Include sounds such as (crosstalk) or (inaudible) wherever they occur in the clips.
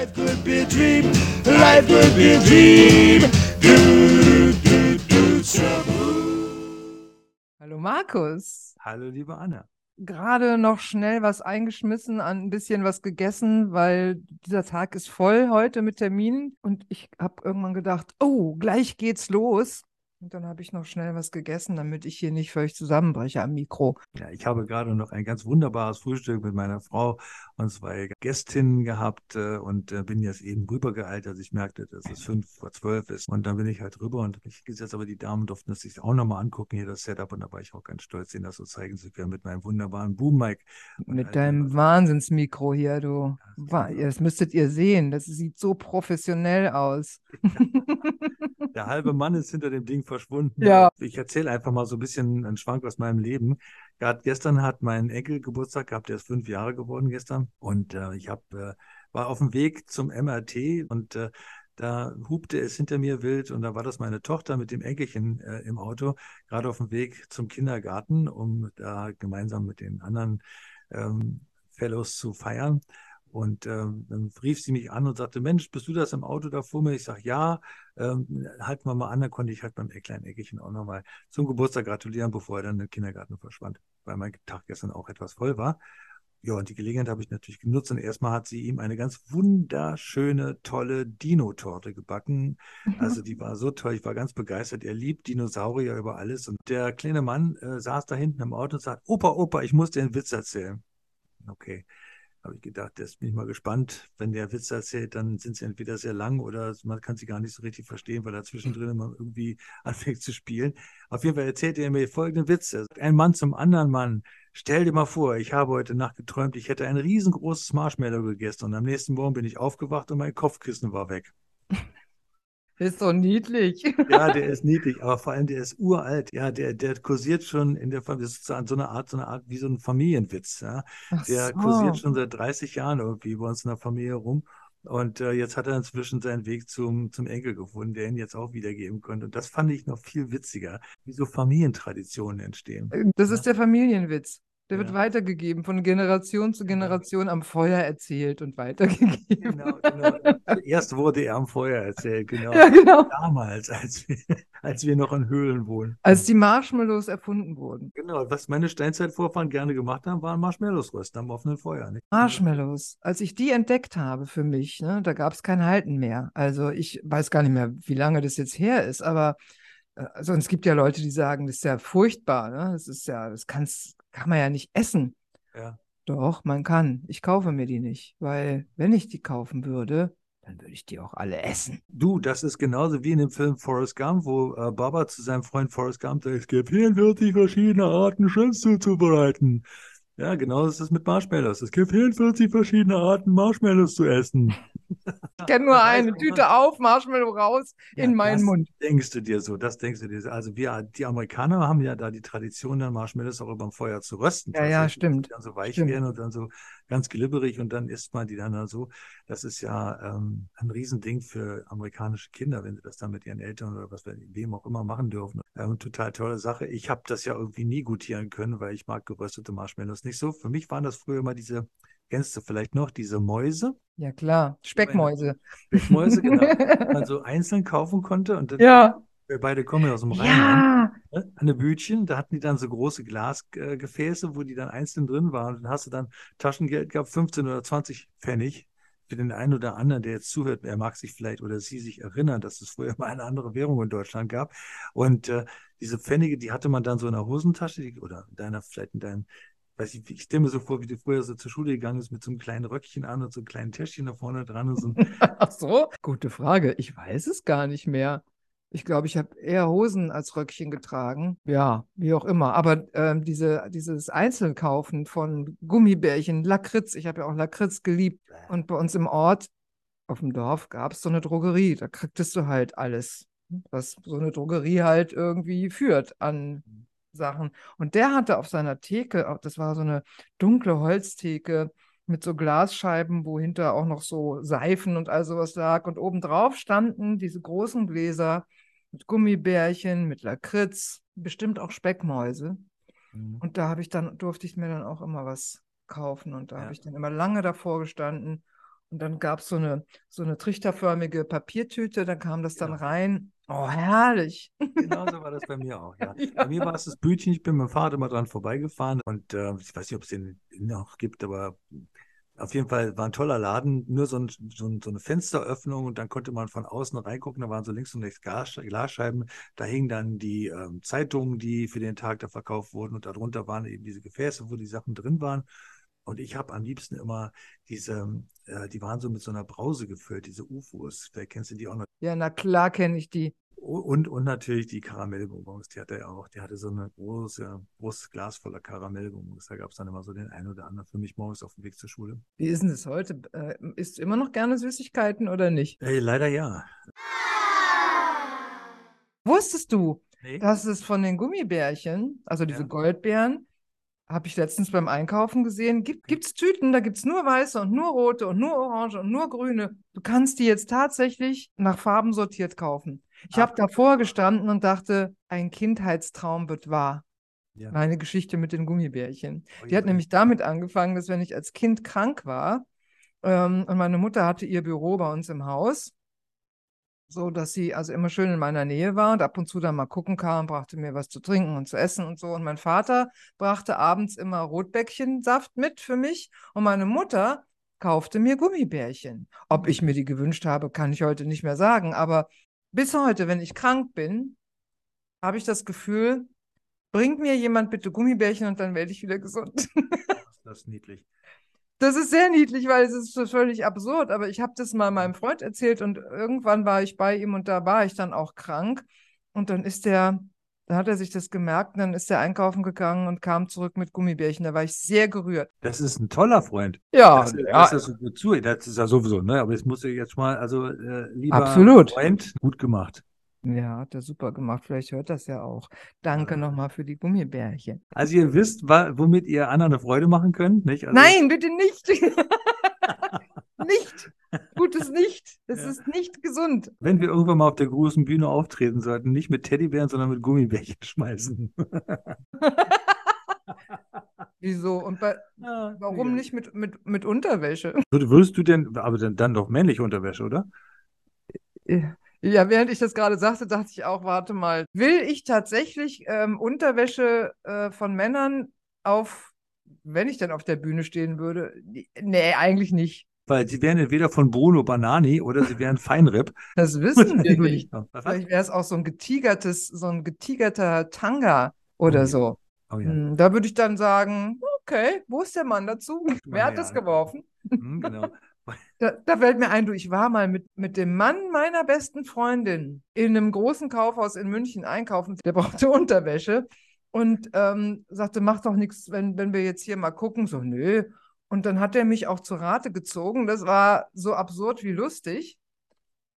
Life could be a dream. Life could be a dream. Do, do, do, shabu. Hallo Markus. Hallo, liebe Anna. Gerade noch schnell was eingeschmissen, ein bisschen was gegessen, weil dieser Tag ist voll heute mit Terminen. Und ich habe irgendwann gedacht, oh, gleich geht's los. Und dann habe ich noch schnell was gegessen, damit ich hier nicht völlig zusammenbreche am Mikro. Ja, ich habe gerade noch ein ganz wunderbares Frühstück mit meiner Frau und zwei Gästinnen gehabt äh, und äh, bin jetzt eben rübergeeilt, als ich merkte, dass es fünf vor zwölf ist. Und dann bin ich halt rüber und ich gesetzt, aber die Damen durften es sich auch nochmal angucken, hier das Setup. Und da war ich auch ganz stolz, ihnen das so zeigen zu können mit meinem wunderbaren Boom-Mic. Mit all deinem Wahnsinnsmikro hier, du. Das müsstet ihr sehen. Das sieht so professionell aus. (laughs) Der halbe Mann ist hinter dem Ding verschwunden. Ja. Ich erzähle einfach mal so ein bisschen einen Schwank aus meinem Leben. Gerade gestern hat mein Enkel Geburtstag gehabt, der ist fünf Jahre geworden gestern. Und äh, ich hab, äh, war auf dem Weg zum MRT und äh, da hupte es hinter mir wild und da war das meine Tochter mit dem Enkelchen äh, im Auto, gerade auf dem Weg zum Kindergarten, um da gemeinsam mit den anderen ähm, Fellows zu feiern. Und ähm, dann rief sie mich an und sagte, Mensch, bist du das im Auto da vor mir? Ich sage, ja, ähm, halten wir mal an, dann konnte ich halt beim kleinen Eckerchen auch nochmal zum Geburtstag gratulieren, bevor er dann den Kindergarten verschwand, weil mein Tag gestern auch etwas voll war. Ja, und die Gelegenheit habe ich natürlich genutzt und erstmal hat sie ihm eine ganz wunderschöne, tolle Dino-Torte gebacken. Also die war so toll, ich war ganz begeistert. Er liebt Dinosaurier über alles. Und der kleine Mann äh, saß da hinten im Auto und sagt, Opa, Opa, ich muss dir einen Witz erzählen. Okay, habe ich gedacht, jetzt bin ich mal gespannt. Wenn der Witz erzählt, dann sind sie entweder sehr lang oder man kann sie gar nicht so richtig verstehen, weil er zwischendrin immer irgendwie (laughs) anfängt zu spielen. Auf jeden Fall erzählt er mir folgenden Witz. Er sagt, ein Mann zum anderen Mann. Stell dir mal vor, ich habe heute Nacht geträumt, ich hätte ein riesengroßes Marshmallow gegessen und am nächsten Morgen bin ich aufgewacht und mein Kopfkissen war weg. (laughs) Ist so niedlich. Ja, der ist niedlich, aber vor allem der ist uralt. Ja, der, der kursiert schon in der Familie, das ist so eine Art, so eine Art wie so ein Familienwitz. Ja. Ach Der so. kursiert schon seit 30 Jahren irgendwie bei uns in der Familie rum. Und äh, jetzt hat er inzwischen seinen Weg zum, zum Enkel gefunden, der ihn jetzt auch wiedergeben konnte. Und das fand ich noch viel witziger, wie so Familientraditionen entstehen. Das ist der Familienwitz. Der wird Ja. weitergegeben, von Generation zu Generation am Feuer erzählt und weitergegeben. Genau, genau. Zuerst wurde er am Feuer erzählt, genau. (laughs) Ja, genau. Damals, als wir, als wir noch in Höhlen wohnen. Als die Marshmallows erfunden wurden. Genau, was meine Steinzeitvorfahren gerne gemacht haben, waren Marshmallows rösten am offenen Feuer. Nicht? Marshmallows. Als ich die entdeckt habe für mich, ne, da gab es kein Halten mehr. Also ich weiß gar nicht mehr, wie lange das jetzt her ist, aber äh, also es gibt ja Leute, die sagen, das ist ja furchtbar, ne? Das ist ja, das kann's, kann man ja nicht essen. Ja. Doch, man kann. Ich kaufe mir die nicht, weil wenn ich die kaufen würde, dann würde ich die auch alle essen. Du, das ist genauso wie in dem Film Forrest Gump, wo äh, Baba zu seinem Freund Forrest Gump sagt, es gibt 44 verschiedene Arten, Chips zuzubereiten. Ja, genau das ist es mit Marshmallows. Es gibt 44 verschiedene Arten, Marshmallows zu essen. Ich kenne nur eine Tüte auf, Marshmallow raus, in Ja, meinen das Mund. Denkst du dir so, das denkst du dir so. Also wir, die Amerikaner haben ja da die Tradition, dann Marshmallows auch über dem Feuer zu rösten. Ja, ja, stimmt. Die dann so weich Stimmt. werden und dann so ganz glibberig und dann isst man die dann, dann so. Das ist ja ähm, ein Riesending für amerikanische Kinder, wenn sie das dann mit ihren Eltern oder was wem auch immer machen dürfen. Ähm, total tolle Sache. Ich habe das ja irgendwie nie gutieren können, weil ich mag geröstete Marshmallows nicht so. Für mich waren das früher immer diese, kennst du vielleicht noch, diese Mäuse, Ja, klar. Speckmäuse. Speckmäuse, genau, die man so (laughs) einzeln kaufen konnte und dann, Ja. wir beide kommen ja aus dem Rheinland Ja. ne, an der Bütchen, da hatten die dann so große Glasgefäße, wo die dann einzeln drin waren. Und dann hast du dann Taschengeld gehabt, 15 oder 20 Pfennig. Für den einen oder anderen, der jetzt zuhört, er mag sich vielleicht oder sie sich erinnern, dass es früher (laughs) mal eine andere Währung in Deutschland gab. Und äh, diese Pfennige, die hatte man dann so in der Hosentasche die, oder in deiner, vielleicht in deinem, weiß ich, ich stelle mir so vor, wie du früher so zur Schule gegangen bist mit so einem kleinen Röckchen an und so einem kleinen Täschchen da vorne dran und so (laughs) Ach so? Gute Frage. Ich weiß es gar nicht mehr. Ich glaube, ich habe eher Hosen als Röckchen getragen. Ja, wie auch immer. Aber ähm, diese, dieses Einzelkaufen von Gummibärchen, Lakritz, ich habe ja auch Lakritz geliebt. Und bei uns im Ort, auf dem Dorf, gab es so eine Drogerie. Da kriegtest du halt alles, was so eine Drogerie halt irgendwie führt an Sachen. Und der hatte auf seiner Theke, auch- das war so eine dunkle Holztheke, mit so Glasscheiben, wo hinter auch noch so Seifen und all sowas lag. Und obendrauf standen diese großen Gläser mit Gummibärchen, mit Lakritz, bestimmt auch Speckmäuse. Mhm. Und da habe ich dann, durfte ich mir dann auch immer was kaufen. Und da Ja. habe ich dann immer lange davor gestanden Und dann gab es so eine, so eine trichterförmige Papiertüte, da kam das dann rein. Oh, herrlich. Genau so war das bei mir auch, ja. Ja. Bei mir war es das Bütchen, ich bin mit dem Fahrrad immer dran vorbeigefahren und äh, ich weiß nicht, ob es den noch gibt, aber auf jeden Fall war ein toller Laden, nur so, ein, so, ein, so eine Fensteröffnung und dann konnte man von außen reingucken, da waren so links und rechts Glas, Glasscheiben, da hingen dann die ähm, Zeitungen, die für den Tag da verkauft wurden und darunter waren eben diese Gefäße, wo die Sachen drin waren. Und ich habe am liebsten immer diese, äh, die waren so mit so einer Brause gefüllt, diese UFOs. Vielleicht kennst du die auch noch. Ja, na klar kenne ich die. Und, und natürlich die Karamellbonbons, die hatte er auch. Die hatte so eine große, großes Glas voller Karamellbonbons. Da gab es dann immer so den einen oder anderen für mich morgens auf dem Weg zur Schule. Wie ist denn das heute? Äh, isst du immer noch gerne Süßigkeiten oder nicht? Ey, leider ja. Wusstest du, Nee? dass es von den Gummibärchen, also diese Ja. Goldbeeren, habe ich letztens beim Einkaufen gesehen, gibt es Tüten, da gibt es nur weiße und nur rote und nur orange und nur grüne. Du kannst die jetzt tatsächlich nach Farben sortiert kaufen. Ich habe davor gestanden und dachte, ein Kindheitstraum wird wahr. Ja. Meine Geschichte mit den Gummibärchen. Die hat nämlich damit angefangen, dass wenn ich als Kind krank war ähm, und meine Mutter hatte ihr Büro bei uns im Haus, so dass sie also immer schön in meiner Nähe war und ab und zu dann mal gucken kam, brachte mir was zu trinken und zu essen und so. Und mein Vater brachte abends immer Rotbäckchensaft mit für mich und meine Mutter kaufte mir Gummibärchen. Ob ich mir die gewünscht habe, kann ich heute nicht mehr sagen, aber bis heute, wenn ich krank bin, habe ich das Gefühl, bringt mir jemand bitte Gummibärchen und dann werde ich wieder gesund. Das ist niedlich. Das ist sehr niedlich, weil es ist so völlig absurd, aber ich habe das mal meinem Freund erzählt und irgendwann war ich bei ihm und da war ich dann auch krank und dann ist der, dann hat er sich das gemerkt und dann ist er einkaufen gegangen und kam zurück mit Gummibärchen. Da war ich sehr gerührt. Das ist ein toller Freund. Ja, Das, ja, das ist gut zu. Das ist ja sowieso, ne? Aber jetzt muss ich jetzt mal, also äh, lieber Absolut. Freund, gut gemacht. ja, hat er super gemacht. Vielleicht hört das ja auch. Danke nochmal für die Gummibärchen. Also ihr wisst, womit ihr anderen eine Freude machen könnt, nicht? Also, Nein, bitte nicht. (laughs) nicht. Gutes nicht. Es Ja. ist nicht gesund. Wenn wir irgendwann mal auf der großen Bühne auftreten sollten, nicht mit Teddybären, sondern mit Gummibärchen schmeißen. (laughs) Wieso? Und bei, warum nicht mit, mit, mit Unterwäsche? Würd- Würdest du denn, aber dann, dann doch männliche Unterwäsche, oder? Ja, während ich das gerade sagte, dachte ich auch, warte mal, will ich tatsächlich ähm, Unterwäsche äh, von Männern auf, wenn ich denn auf der Bühne stehen würde? Nee, eigentlich nicht. Weil sie wären entweder von Bruno Banani oder sie wären Feinripp. (laughs) Das wissen wir nicht. Vielleicht wäre es auch so ein getigertes, so ein getigerter Tanga oder Oh ja. so. Oh ja. Hm, Da würde ich dann sagen, okay, wo ist der Mann dazu? (laughs) Wer hat ja. das geworfen? Hm, genau. (laughs) Da, da fällt mir ein, du, ich war mal mit, mit dem Mann meiner besten Freundin in einem großen Kaufhaus in München einkaufen. Der brauchte Unterwäsche und ähm, sagte, mach doch nichts, wenn, wenn wir jetzt hier mal gucken. So, nö. Und dann hat er mich auch zur Rate gezogen. Das war so absurd wie lustig,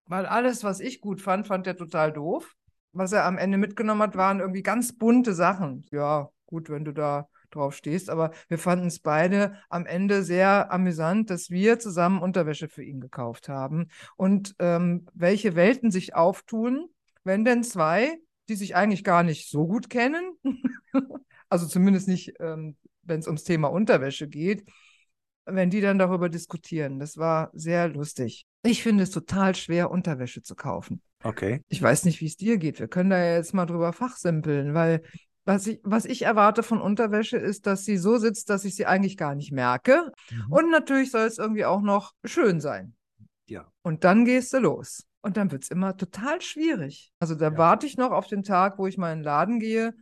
weil alles, was ich gut fand, fand er total doof. Was er am Ende mitgenommen hat, waren irgendwie ganz bunte Sachen. Ja, gut, wenn du da drauf stehst, aber wir fanden es beide am Ende sehr amüsant, dass wir zusammen Unterwäsche für ihn gekauft haben und ähm, welche Welten sich auftun, wenn denn zwei, die sich eigentlich gar nicht so gut kennen, (laughs) also zumindest nicht, ähm, wenn es ums Thema Unterwäsche geht, wenn die dann darüber diskutieren. Das war sehr lustig. Ich finde es total schwer, Unterwäsche zu kaufen. Okay. Ich weiß nicht, wie es dir geht. Wir können da ja jetzt mal drüber fachsimpeln, weil was ich, was ich erwarte von Unterwäsche ist, dass sie so sitzt, dass ich sie eigentlich gar nicht merke. Mhm. Und natürlich soll es irgendwie auch noch schön sein. Ja. Und dann gehst du los. Und dann wird es immer total schwierig. Also da Ja. warte ich noch auf den Tag, wo ich mal in den Laden gehe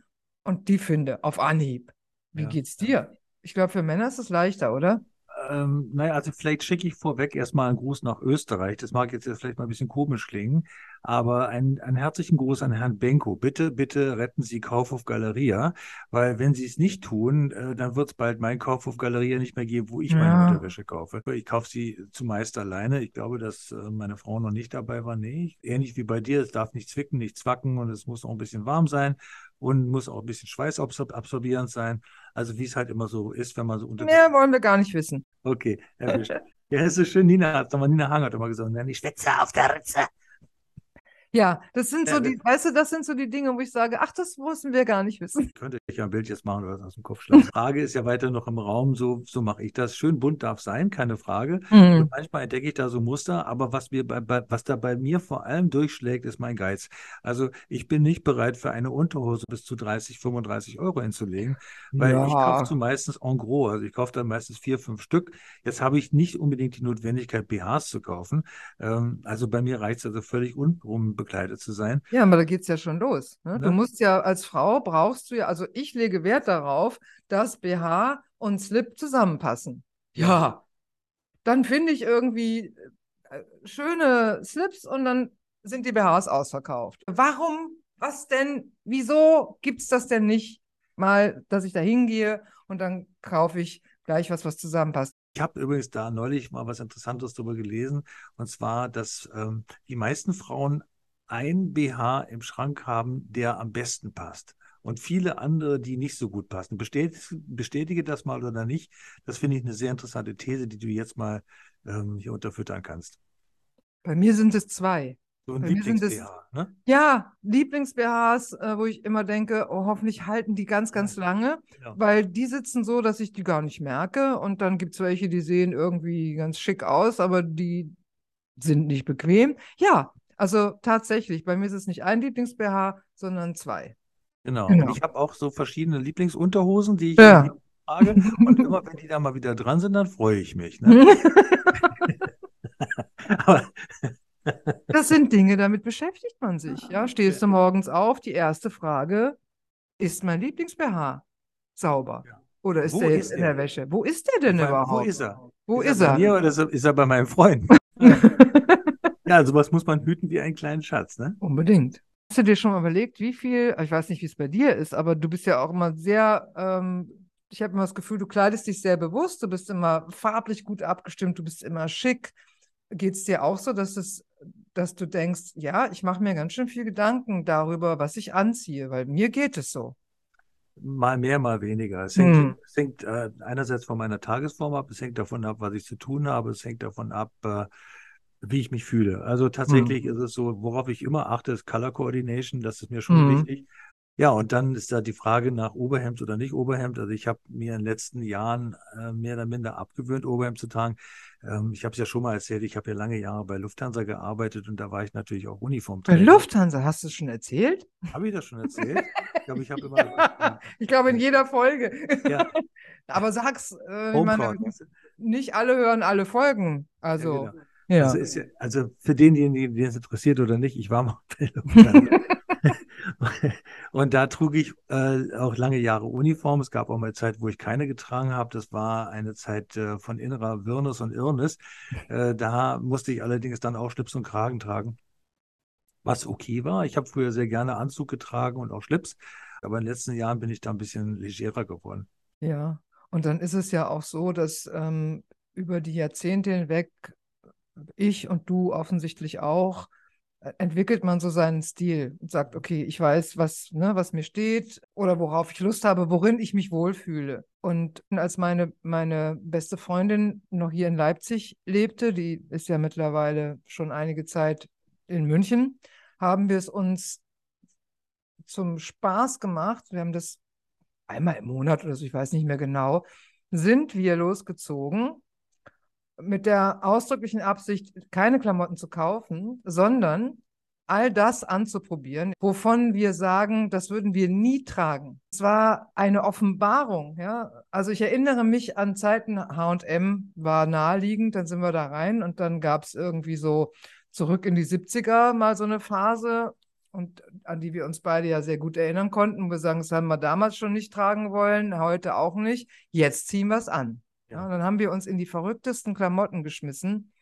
und die finde, auf Anhieb. Wie Ja, geht's dir? Ich glaube, für Männer ist es leichter, oder? Ähm, naja, also vielleicht schicke ich vorweg erstmal einen Gruß nach Österreich. Das mag jetzt vielleicht mal ein bisschen komisch klingen, aber einen, einen herzlichen Gruß an Herrn Benko. Bitte, bitte retten Sie Kaufhof Galeria, weil wenn Sie es nicht tun, äh, dann wird es bald mein Kaufhof Galeria nicht mehr geben, wo ich meine Ja. Unterwäsche kaufe. Ich kaufe sie zumeist alleine. Ich glaube, dass äh, meine Frau noch nicht dabei war. Nee, ähnlich wie bei dir. Es darf nicht zwicken, nicht zwacken und es muss auch ein bisschen warm sein und muss auch ein bisschen schweißabsorbierend sein. Also wie es halt immer so ist, wenn man so unter Mehr wollen wir gar nicht wissen. Okay, erwischt. (laughs) Ja, ist so schön. Nina hat nochmal, Nina Hang hat immer gesagt, ich schwätze auf der Ritze. Ja, das sind so Ja, die, weißt du, das sind so die Dinge, wo ich sage, ach, das mussten wir gar nicht wissen. (laughs) Könnte ich ja ein Bild jetzt machen oder was aus dem Kopf schlagen. Frage ist ja weiter noch im Raum, so, so mache ich das. Schön bunt darf sein, keine Frage. Mhm. Und manchmal entdecke ich da so Muster, aber was mir bei, bei, was da bei mir vor allem durchschlägt, ist mein Geiz. Also ich bin nicht bereit, für eine Unterhose bis zu 30, 35 Euro hinzulegen, weil ich kaufe Ja, so meistens en gros. Also ich kaufe dann meistens vier, fünf Stück. Jetzt habe ich nicht unbedingt die Notwendigkeit, BHs zu kaufen. Ähm, also bei mir reicht es also völlig untenrum bekleidet zu sein. ja, aber da geht's ja schon los. Ne? Du Ne? musst ja als Frau brauchst du ja, also ich lege Wert darauf, dass BH und Slip zusammenpassen. Ja, dann finde ich irgendwie äh, schöne Slips und dann sind die BHs ausverkauft. Warum? Was denn? Wieso gibt's das denn nicht mal, dass ich da hingehe und dann kaufe ich gleich was, was zusammenpasst? Ich habe übrigens da neulich mal was Interessantes darüber gelesen, und zwar, dass ähm, die meisten Frauen ein BH im Schrank haben, der am besten passt. Und viele andere, die nicht so gut passen. Bestätige, bestätige das mal oder nicht. Das finde ich eine sehr interessante These, die du jetzt mal ähm, hier unterfüttern kannst. Bei mir sind es zwei. So ein Lieblings-BH, ne? Ja, Lieblings-BHs, äh, wo ich immer denke, oh, hoffentlich halten die ganz, ganz lange, Genau. weil die sitzen so, dass ich die gar nicht merke. Und dann gibt es welche, die sehen irgendwie ganz schick aus, aber die sind nicht bequem. Ja, also tatsächlich, bei mir ist es nicht ein Lieblings-BH, sondern zwei. Genau. Genau. Und ich habe auch so verschiedene Lieblingsunterhosen, die ich Ja. trage. Und immer (laughs) wenn die da mal wieder dran sind, dann freue ich mich. Ne? (laughs) Aber Das sind Dinge, damit beschäftigt man sich. Ja, stehst du morgens auf, die erste Frage, ist mein Lieblings-BH sauber? Ja. Oder ist Wo der jetzt ist in er? der Wäsche? Wo ist der denn wo überhaupt? ist er? Wo ist ist er? Bei er? mir oder ist er, ist er bei meinem Freund? (laughs) Ja, sowas muss man hüten wie einen kleinen Schatz, ne? Unbedingt. Hast du dir schon mal überlegt, wie viel, ich weiß nicht, wie es bei dir ist, aber du bist ja auch immer sehr, ähm, ich habe immer das Gefühl, du kleidest dich sehr bewusst, du bist immer farblich gut abgestimmt, du bist immer schick. Geht es dir auch so, dass es, dass du denkst, ja, ich mache mir ganz schön viel Gedanken darüber, was ich anziehe, weil mir geht es so. Mal mehr, mal weniger. Es hängt, Hm. es hängt äh, einerseits von meiner Tagesform ab, es hängt davon ab, was ich zu tun habe, es hängt davon ab, äh, wie ich mich fühle. Also tatsächlich ist es so, worauf ich immer achte, ist Color Coordination, das ist mir schon Mhm. wichtig. Ja, und dann ist da die Frage nach Oberhemd oder nicht Oberhemd. Also ich habe mir in den letzten Jahren äh, mehr oder minder abgewöhnt, Oberhemd zu tragen. Ähm, ich habe es ja schon mal erzählt, ich habe ja lange Jahre bei Lufthansa gearbeitet und da war ich natürlich auch Bei Uniformträger. Lufthansa, hast du es schon erzählt? Habe ich das schon erzählt? Ich glaube, ich habe immer. (laughs) Ich glaube, in jeder Folge. Ja, Aber sag's, äh, ich meine, nicht alle hören alle Folgen. Also, Ja, genau. Ja. Also, ist also für denjenigen, den es interessiert oder nicht, ich war mal. (laughs) Und da trug ich äh, auch lange Jahre Uniform. Es gab auch mal Zeit, wo ich keine getragen habe. Das war eine Zeit äh, von innerer Wirrnis und Irrnis. Äh, da musste ich allerdings dann auch Schlips und Kragen tragen, was okay war. Ich habe früher sehr gerne Anzug getragen und auch Schlips. Aber in den letzten Jahren bin ich da ein bisschen legerer geworden. Ja, und dann ist es ja auch so, dass ähm, über die Jahrzehnte hinweg, ich und du offensichtlich auch, äh, entwickelt man so seinen Stil und sagt, okay, ich weiß, was, ne, was mir steht oder worauf ich Lust habe, worin ich mich wohlfühle. Und als meine, meine beste Freundin noch hier in Leipzig lebte, die ist ja mittlerweile schon einige Zeit in München, haben wir es uns zum Spaß gemacht. Wir haben das einmal im Monat oder so, ich weiß nicht mehr genau, sind wir losgezogen mit der ausdrücklichen Absicht, keine Klamotten zu kaufen, sondern all das anzuprobieren, wovon wir sagen, das würden wir nie tragen. Es war eine Offenbarung, ja. Also ich erinnere mich an Zeiten, H&M war naheliegend, dann sind wir da rein und dann gab es irgendwie so zurück in die 70er mal so eine Phase und an die wir uns beide ja sehr gut erinnern konnten. Wir sagen, das haben wir damals schon nicht tragen wollen, heute auch nicht. Jetzt ziehen wir es an. Ja. Und dann haben wir uns in die verrücktesten Klamotten geschmissen.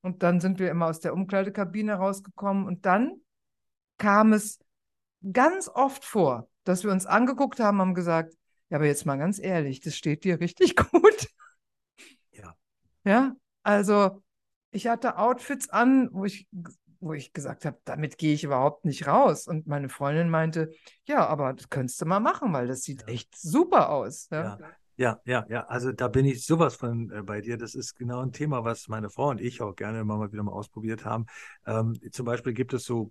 Und dann sind wir immer aus der Umkleidekabine rausgekommen. Und dann kam es ganz oft vor, dass wir uns angeguckt haben, haben gesagt, ja, aber jetzt mal ganz ehrlich, das steht dir richtig (laughs) gut. Ja. Ja, also ich hatte Outfits an, wo ich, wo ich gesagt habe, damit gehe ich überhaupt nicht raus. Und meine Freundin meinte, ja, aber das könntest du mal machen, weil das sieht Ja. echt super aus. Ja. Ja. Ja, ja, ja, also da bin ich sowas von äh, bei dir. Das ist genau ein Thema, was meine Frau und ich auch gerne immer mal wieder mal ausprobiert haben. Ähm, zum Beispiel gibt es so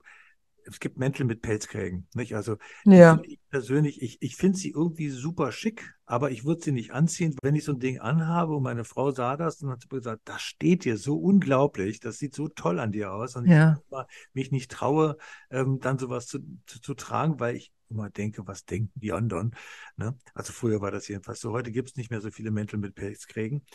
es gibt Mäntel mit Pelzkrägen, nicht? Also Ja. ich persönlich, ich, ich finde sie irgendwie super schick, aber ich würde sie nicht anziehen. Wenn ich so ein Ding anhabe und meine Frau sah das und hat gesagt, das steht dir so unglaublich, das sieht so toll an dir aus und Ja. ich immer mich nicht traue, ähm, dann sowas zu, zu, zu tragen, weil ich immer denke, was denken die anderen? Ne? Also früher war das jedenfalls so. Heute gibt es nicht mehr so viele Mäntel mit Pelzkrägen.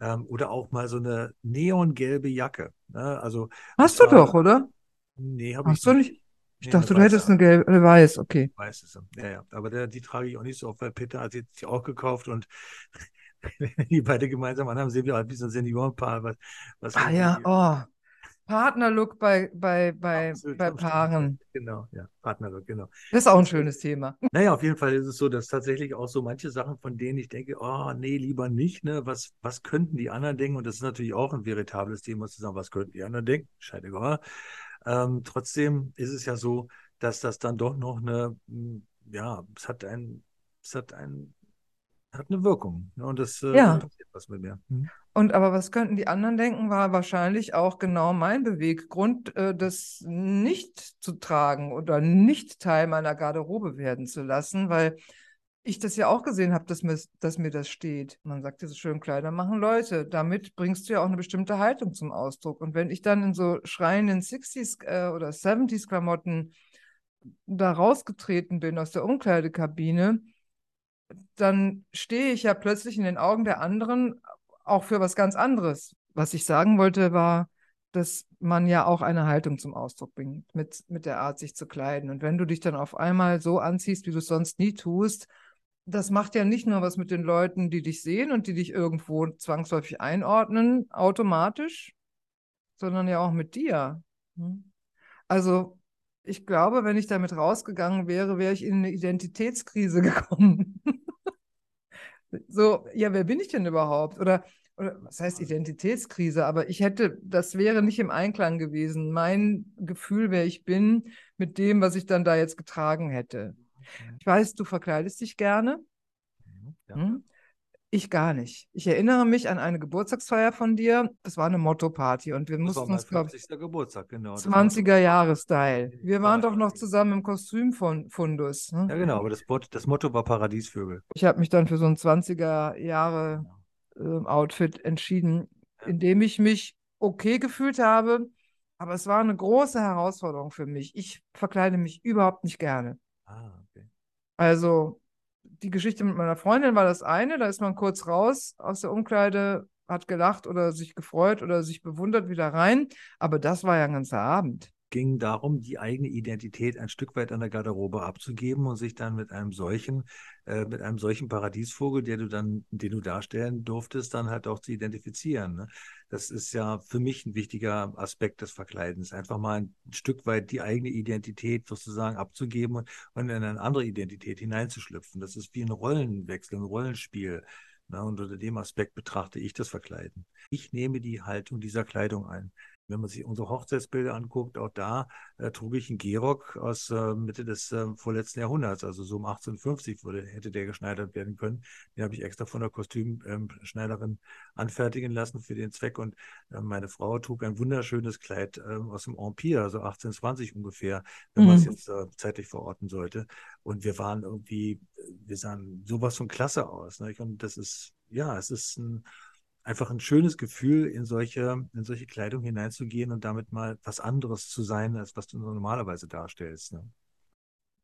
Ähm, oder auch mal so eine neongelbe Jacke. Ne? Also Hast du doch, oder? Nee, habe ich du nicht? Ich Nee, dachte, du hättest eine gelbe, eine weiß, okay. Weiß es. Ja, ja. Aber der, die trage ich auch nicht so oft, weil Peter hat sie sich auch gekauft und (laughs) die beide gemeinsam anhaben, sehen wir halt wie so ein Seniorenpaar. Was, was Ah ja, oh. Partnerlook bei, bei, bei, absolut bei Paaren. ist. Genau, ja, Partnerlook, genau. Das ist auch ein schönes Thema. (laughs) Naja, auf jeden Fall ist es so, dass tatsächlich auch so manche Sachen, von denen ich denke, oh, nee, lieber nicht, ne? Was, was könnten die anderen denken? Und das ist natürlich auch ein veritables Thema zu sagen, was könnten die anderen denken? Scheißegal. Ähm, trotzdem ist es ja so, dass das dann doch noch eine, mh, ja, es hat ein, es hat ein, hat eine Wirkung. Ne? Und das äh, Ja. passiert was mit mir. Hm? Und aber was könnten die anderen denken, war wahrscheinlich auch genau mein Beweggrund, äh, das nicht zu tragen oder nicht Teil meiner Garderobe werden zu lassen, weil ich das ja auch gesehen habe, dass mir, dass mir das steht. Man sagt ja so schön, Kleider machen Leute. Damit bringst du ja auch eine bestimmte Haltung zum Ausdruck. Und wenn ich dann in so schreienden 60s äh, oder 70s Klamotten da rausgetreten bin aus der Umkleidekabine, dann stehe ich ja plötzlich in den Augen der anderen auch für was ganz anderes. Was ich sagen wollte, war, dass man ja auch eine Haltung zum Ausdruck bringt, mit, mit der Art, sich zu kleiden. Und wenn du dich dann auf einmal so anziehst, wie du es sonst nie tust, das macht ja nicht nur was mit den Leuten, die dich sehen und die dich irgendwo zwangsläufig einordnen, automatisch, sondern ja auch mit dir. Hm? Also, ich glaube, wenn ich damit rausgegangen wäre, wäre ich in eine Identitätskrise (laughs) gekommen. So, ja, wer bin ich denn überhaupt? Oder, oder was heißt Identitätskrise? Aber ich hätte, das wäre nicht im Einklang gewesen. Mein Gefühl, wer ich bin, mit dem, was ich dann da jetzt getragen hätte. Ich weiß, du verkleidest dich gerne. Ja. Hm? Ich gar nicht. Ich erinnere mich an eine Geburtstagsfeier von dir. Das war eine Motto-Party und wir Das mussten uns, glaube ich, 50. Geburtstag, genau. Das 20er Jahre Style. Wir waren doch noch zusammen im Kostümfundus. Ne? Ja, genau, aber das, Motto- das Motto war Paradiesvögel. Ich habe mich dann für so ein 20er Jahre ähm, Outfit entschieden, in dem ich mich okay gefühlt habe. Aber es war eine große Herausforderung für mich. Ich verkleide mich überhaupt nicht gerne. Ah. Also die Geschichte mit meiner Freundin war das eine, da ist man kurz raus aus der Umkleide, hat gelacht oder sich gefreut oder sich bewundert wieder rein. Aber das war ja ein ganzer Abend. Ging darum, die eigene Identität ein Stück weit an der Garderobe abzugeben und sich dann mit einem solchen, äh, mit einem solchen Paradiesvogel, der du dann, den du darstellen durftest, dann halt auch zu identifizieren. Ne? Das ist ja für mich ein wichtiger Aspekt des Verkleidens, einfach mal ein Stück weit die eigene Identität sozusagen abzugeben und, in eine andere Identität hineinzuschlüpfen. Das ist wie ein Rollenwechsel, ein Rollenspiel. Ne? Und unter dem Aspekt betrachte ich das Verkleiden. Ich nehme die Haltung dieser Kleidung ein. Wenn man sich unsere Hochzeitsbilder anguckt, auch da äh, trug ich einen Gehrock aus äh, Mitte des äh, vorletzten Jahrhunderts, also so um 1850 wurde, hätte der geschneidert werden können. Den habe ich extra von der Kostümschneiderin anfertigen lassen für den Zweck. Und äh, meine Frau trug ein wunderschönes Kleid äh, aus dem Empire, also 1820 ungefähr, wenn man es Mhm. jetzt äh, zeitlich verorten sollte. Und wir waren irgendwie, wir sahen sowas von klasse aus. Ne? Und das ist, ja, es ist ein einfach ein schönes Gefühl, in solche, in solche Kleidung hineinzugehen und damit mal was anderes zu sein, als was du normalerweise darstellst. Ne?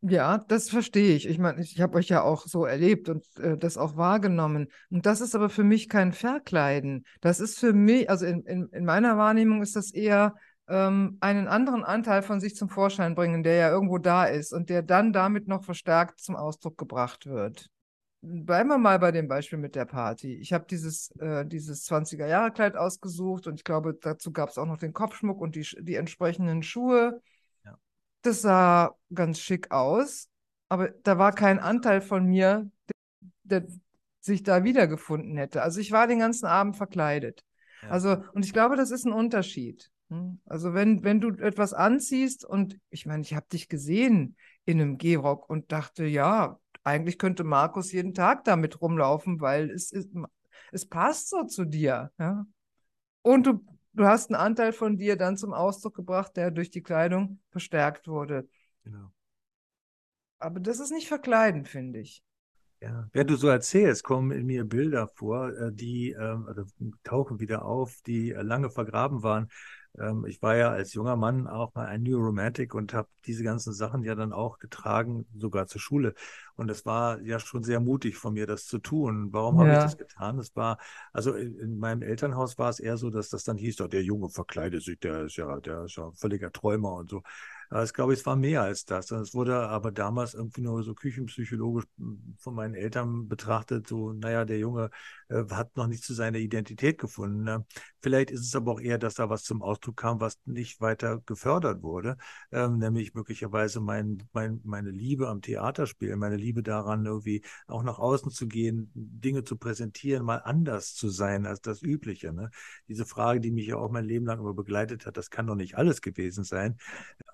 Ja, das verstehe ich. Ich meine, ich habe euch ja auch so erlebt und äh, das auch wahrgenommen. Und das ist aber für mich kein Verkleiden. Das ist für mich, also in, in, in meiner Wahrnehmung ist das eher ähm, einen anderen Anteil von sich zum Vorschein bringen, der ja irgendwo da ist und der dann damit noch verstärkt zum Ausdruck gebracht wird. Bleiben wir mal bei dem Beispiel mit der Party. Ich habe dieses, äh, dieses 20er-Jahre-Kleid ausgesucht und ich glaube, dazu gab es auch noch den Kopfschmuck und die, die entsprechenden Schuhe. Ja. Das sah ganz schick aus, aber da war kein Anteil von mir, der, der sich da wiedergefunden hätte. Also ich war den ganzen Abend verkleidet. Ja. Also, und ich glaube, das ist ein Unterschied. Hm? Also wenn, wenn du etwas anziehst und ich meine, ich habe dich gesehen in einem Gehrock und dachte, ja, eigentlich könnte Markus jeden Tag damit rumlaufen, weil es ist, es passt so zu dir. Ja? Und du, du hast einen Anteil von dir dann zum Ausdruck gebracht, der durch die Kleidung verstärkt wurde. Genau. Aber das ist nicht verkleiden, finde ich. Ja, während du so erzählst, kommen in mir Bilder vor, äh, die ähm, also tauchen wieder auf, die äh, lange vergraben waren. Ähm, ich war ja als junger Mann auch mal ein New Romantic und habe diese ganzen Sachen ja dann auch getragen, sogar zur Schule. Und es war ja schon sehr mutig von mir, das zu tun. Warum habe ich Ja. das getan? Das war, also in, in meinem Elternhaus war es eher so, dass das dann hieß, doch, der Junge verkleidet sich, der ist ja, der ist ja ein völliger Träumer und so. Aber ich glaube, es war mehr als das. Es wurde aber damals irgendwie nur so küchenpsychologisch hm, von meinen Eltern betrachtet, so, naja, der Junge äh, hat noch nicht zu seiner Identität gefunden. Ne? Vielleicht ist es aber auch eher, dass da was zum Ausdruck kam, was nicht weiter gefördert wurde, ähm, nämlich möglicherweise mein, mein, meine Liebe am Theaterspielen, meine Liebe daran, irgendwie auch nach außen zu gehen, Dinge zu präsentieren, mal anders zu sein als das Übliche. Ne? Diese Frage, die mich ja auch mein Leben lang immer begleitet hat, das kann doch nicht alles gewesen sein,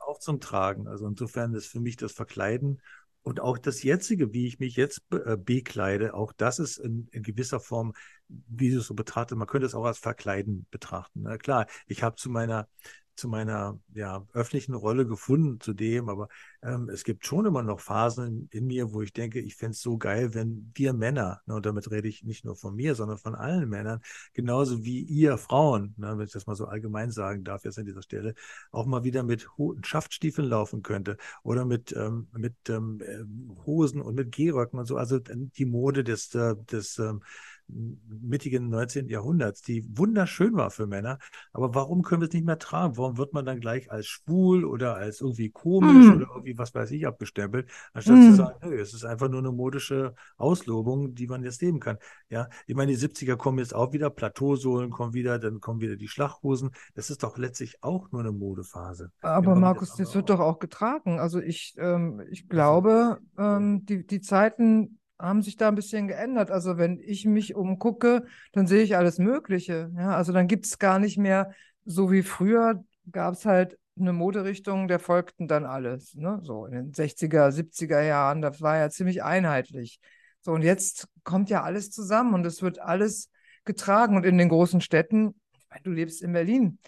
auch zum Tragen. Also insofern ist für mich das Verkleiden und auch das jetzige, wie ich mich jetzt be äh, bekleide, auch das ist in, in gewisser Form, wie du es so betrachtet, man könnte es auch als Verkleiden betrachten. Na klar, ich habe zu meiner zu meiner ja, öffentlichen Rolle gefunden zudem, aber ähm, es gibt schon immer noch Phasen in, in mir, wo ich denke, ich fände es so geil, wenn wir Männer, ne, und damit rede ich nicht nur von mir, sondern von allen Männern, genauso wie ihr Frauen, ne, wenn ich das mal so allgemein sagen darf jetzt an dieser Stelle, auch mal wieder mit Ho Schaftstiefeln laufen könnte oder mit, ähm, mit ähm, äh, Hosen und mit Gehröcken und so. Also die Mode des, äh, des ähm, mittigen 19. Jahrhunderts, die wunderschön war für Männer. Aber warum können wir es nicht mehr tragen? Warum wird man dann gleich als schwul oder als irgendwie komisch Mm. oder irgendwie was weiß ich abgestempelt, anstatt Mm. zu sagen, nö, es ist einfach nur eine modische Auslobung, die man jetzt leben kann. Ja, ich meine, die 70er kommen jetzt auch wieder, Plateausohlen kommen wieder, dann kommen wieder die Schlachhosen. Das ist doch letztlich auch nur eine Modephase. Aber wie Markus, das wird doch auch getragen. Also ich, ähm, ich glaube, ähm, die, die Zeiten haben sich da ein bisschen geändert. Also wenn ich mich umgucke, dann sehe ich alles Mögliche. Ja, also dann gibt es gar nicht mehr, so wie früher, gab es halt eine Moderichtung, der folgten dann alles. Ne? So in den 60er, 70er Jahren, das war ja ziemlich einheitlich. So, und jetzt kommt ja alles zusammen und es wird alles getragen. Und in den großen Städten, du lebst in Berlin,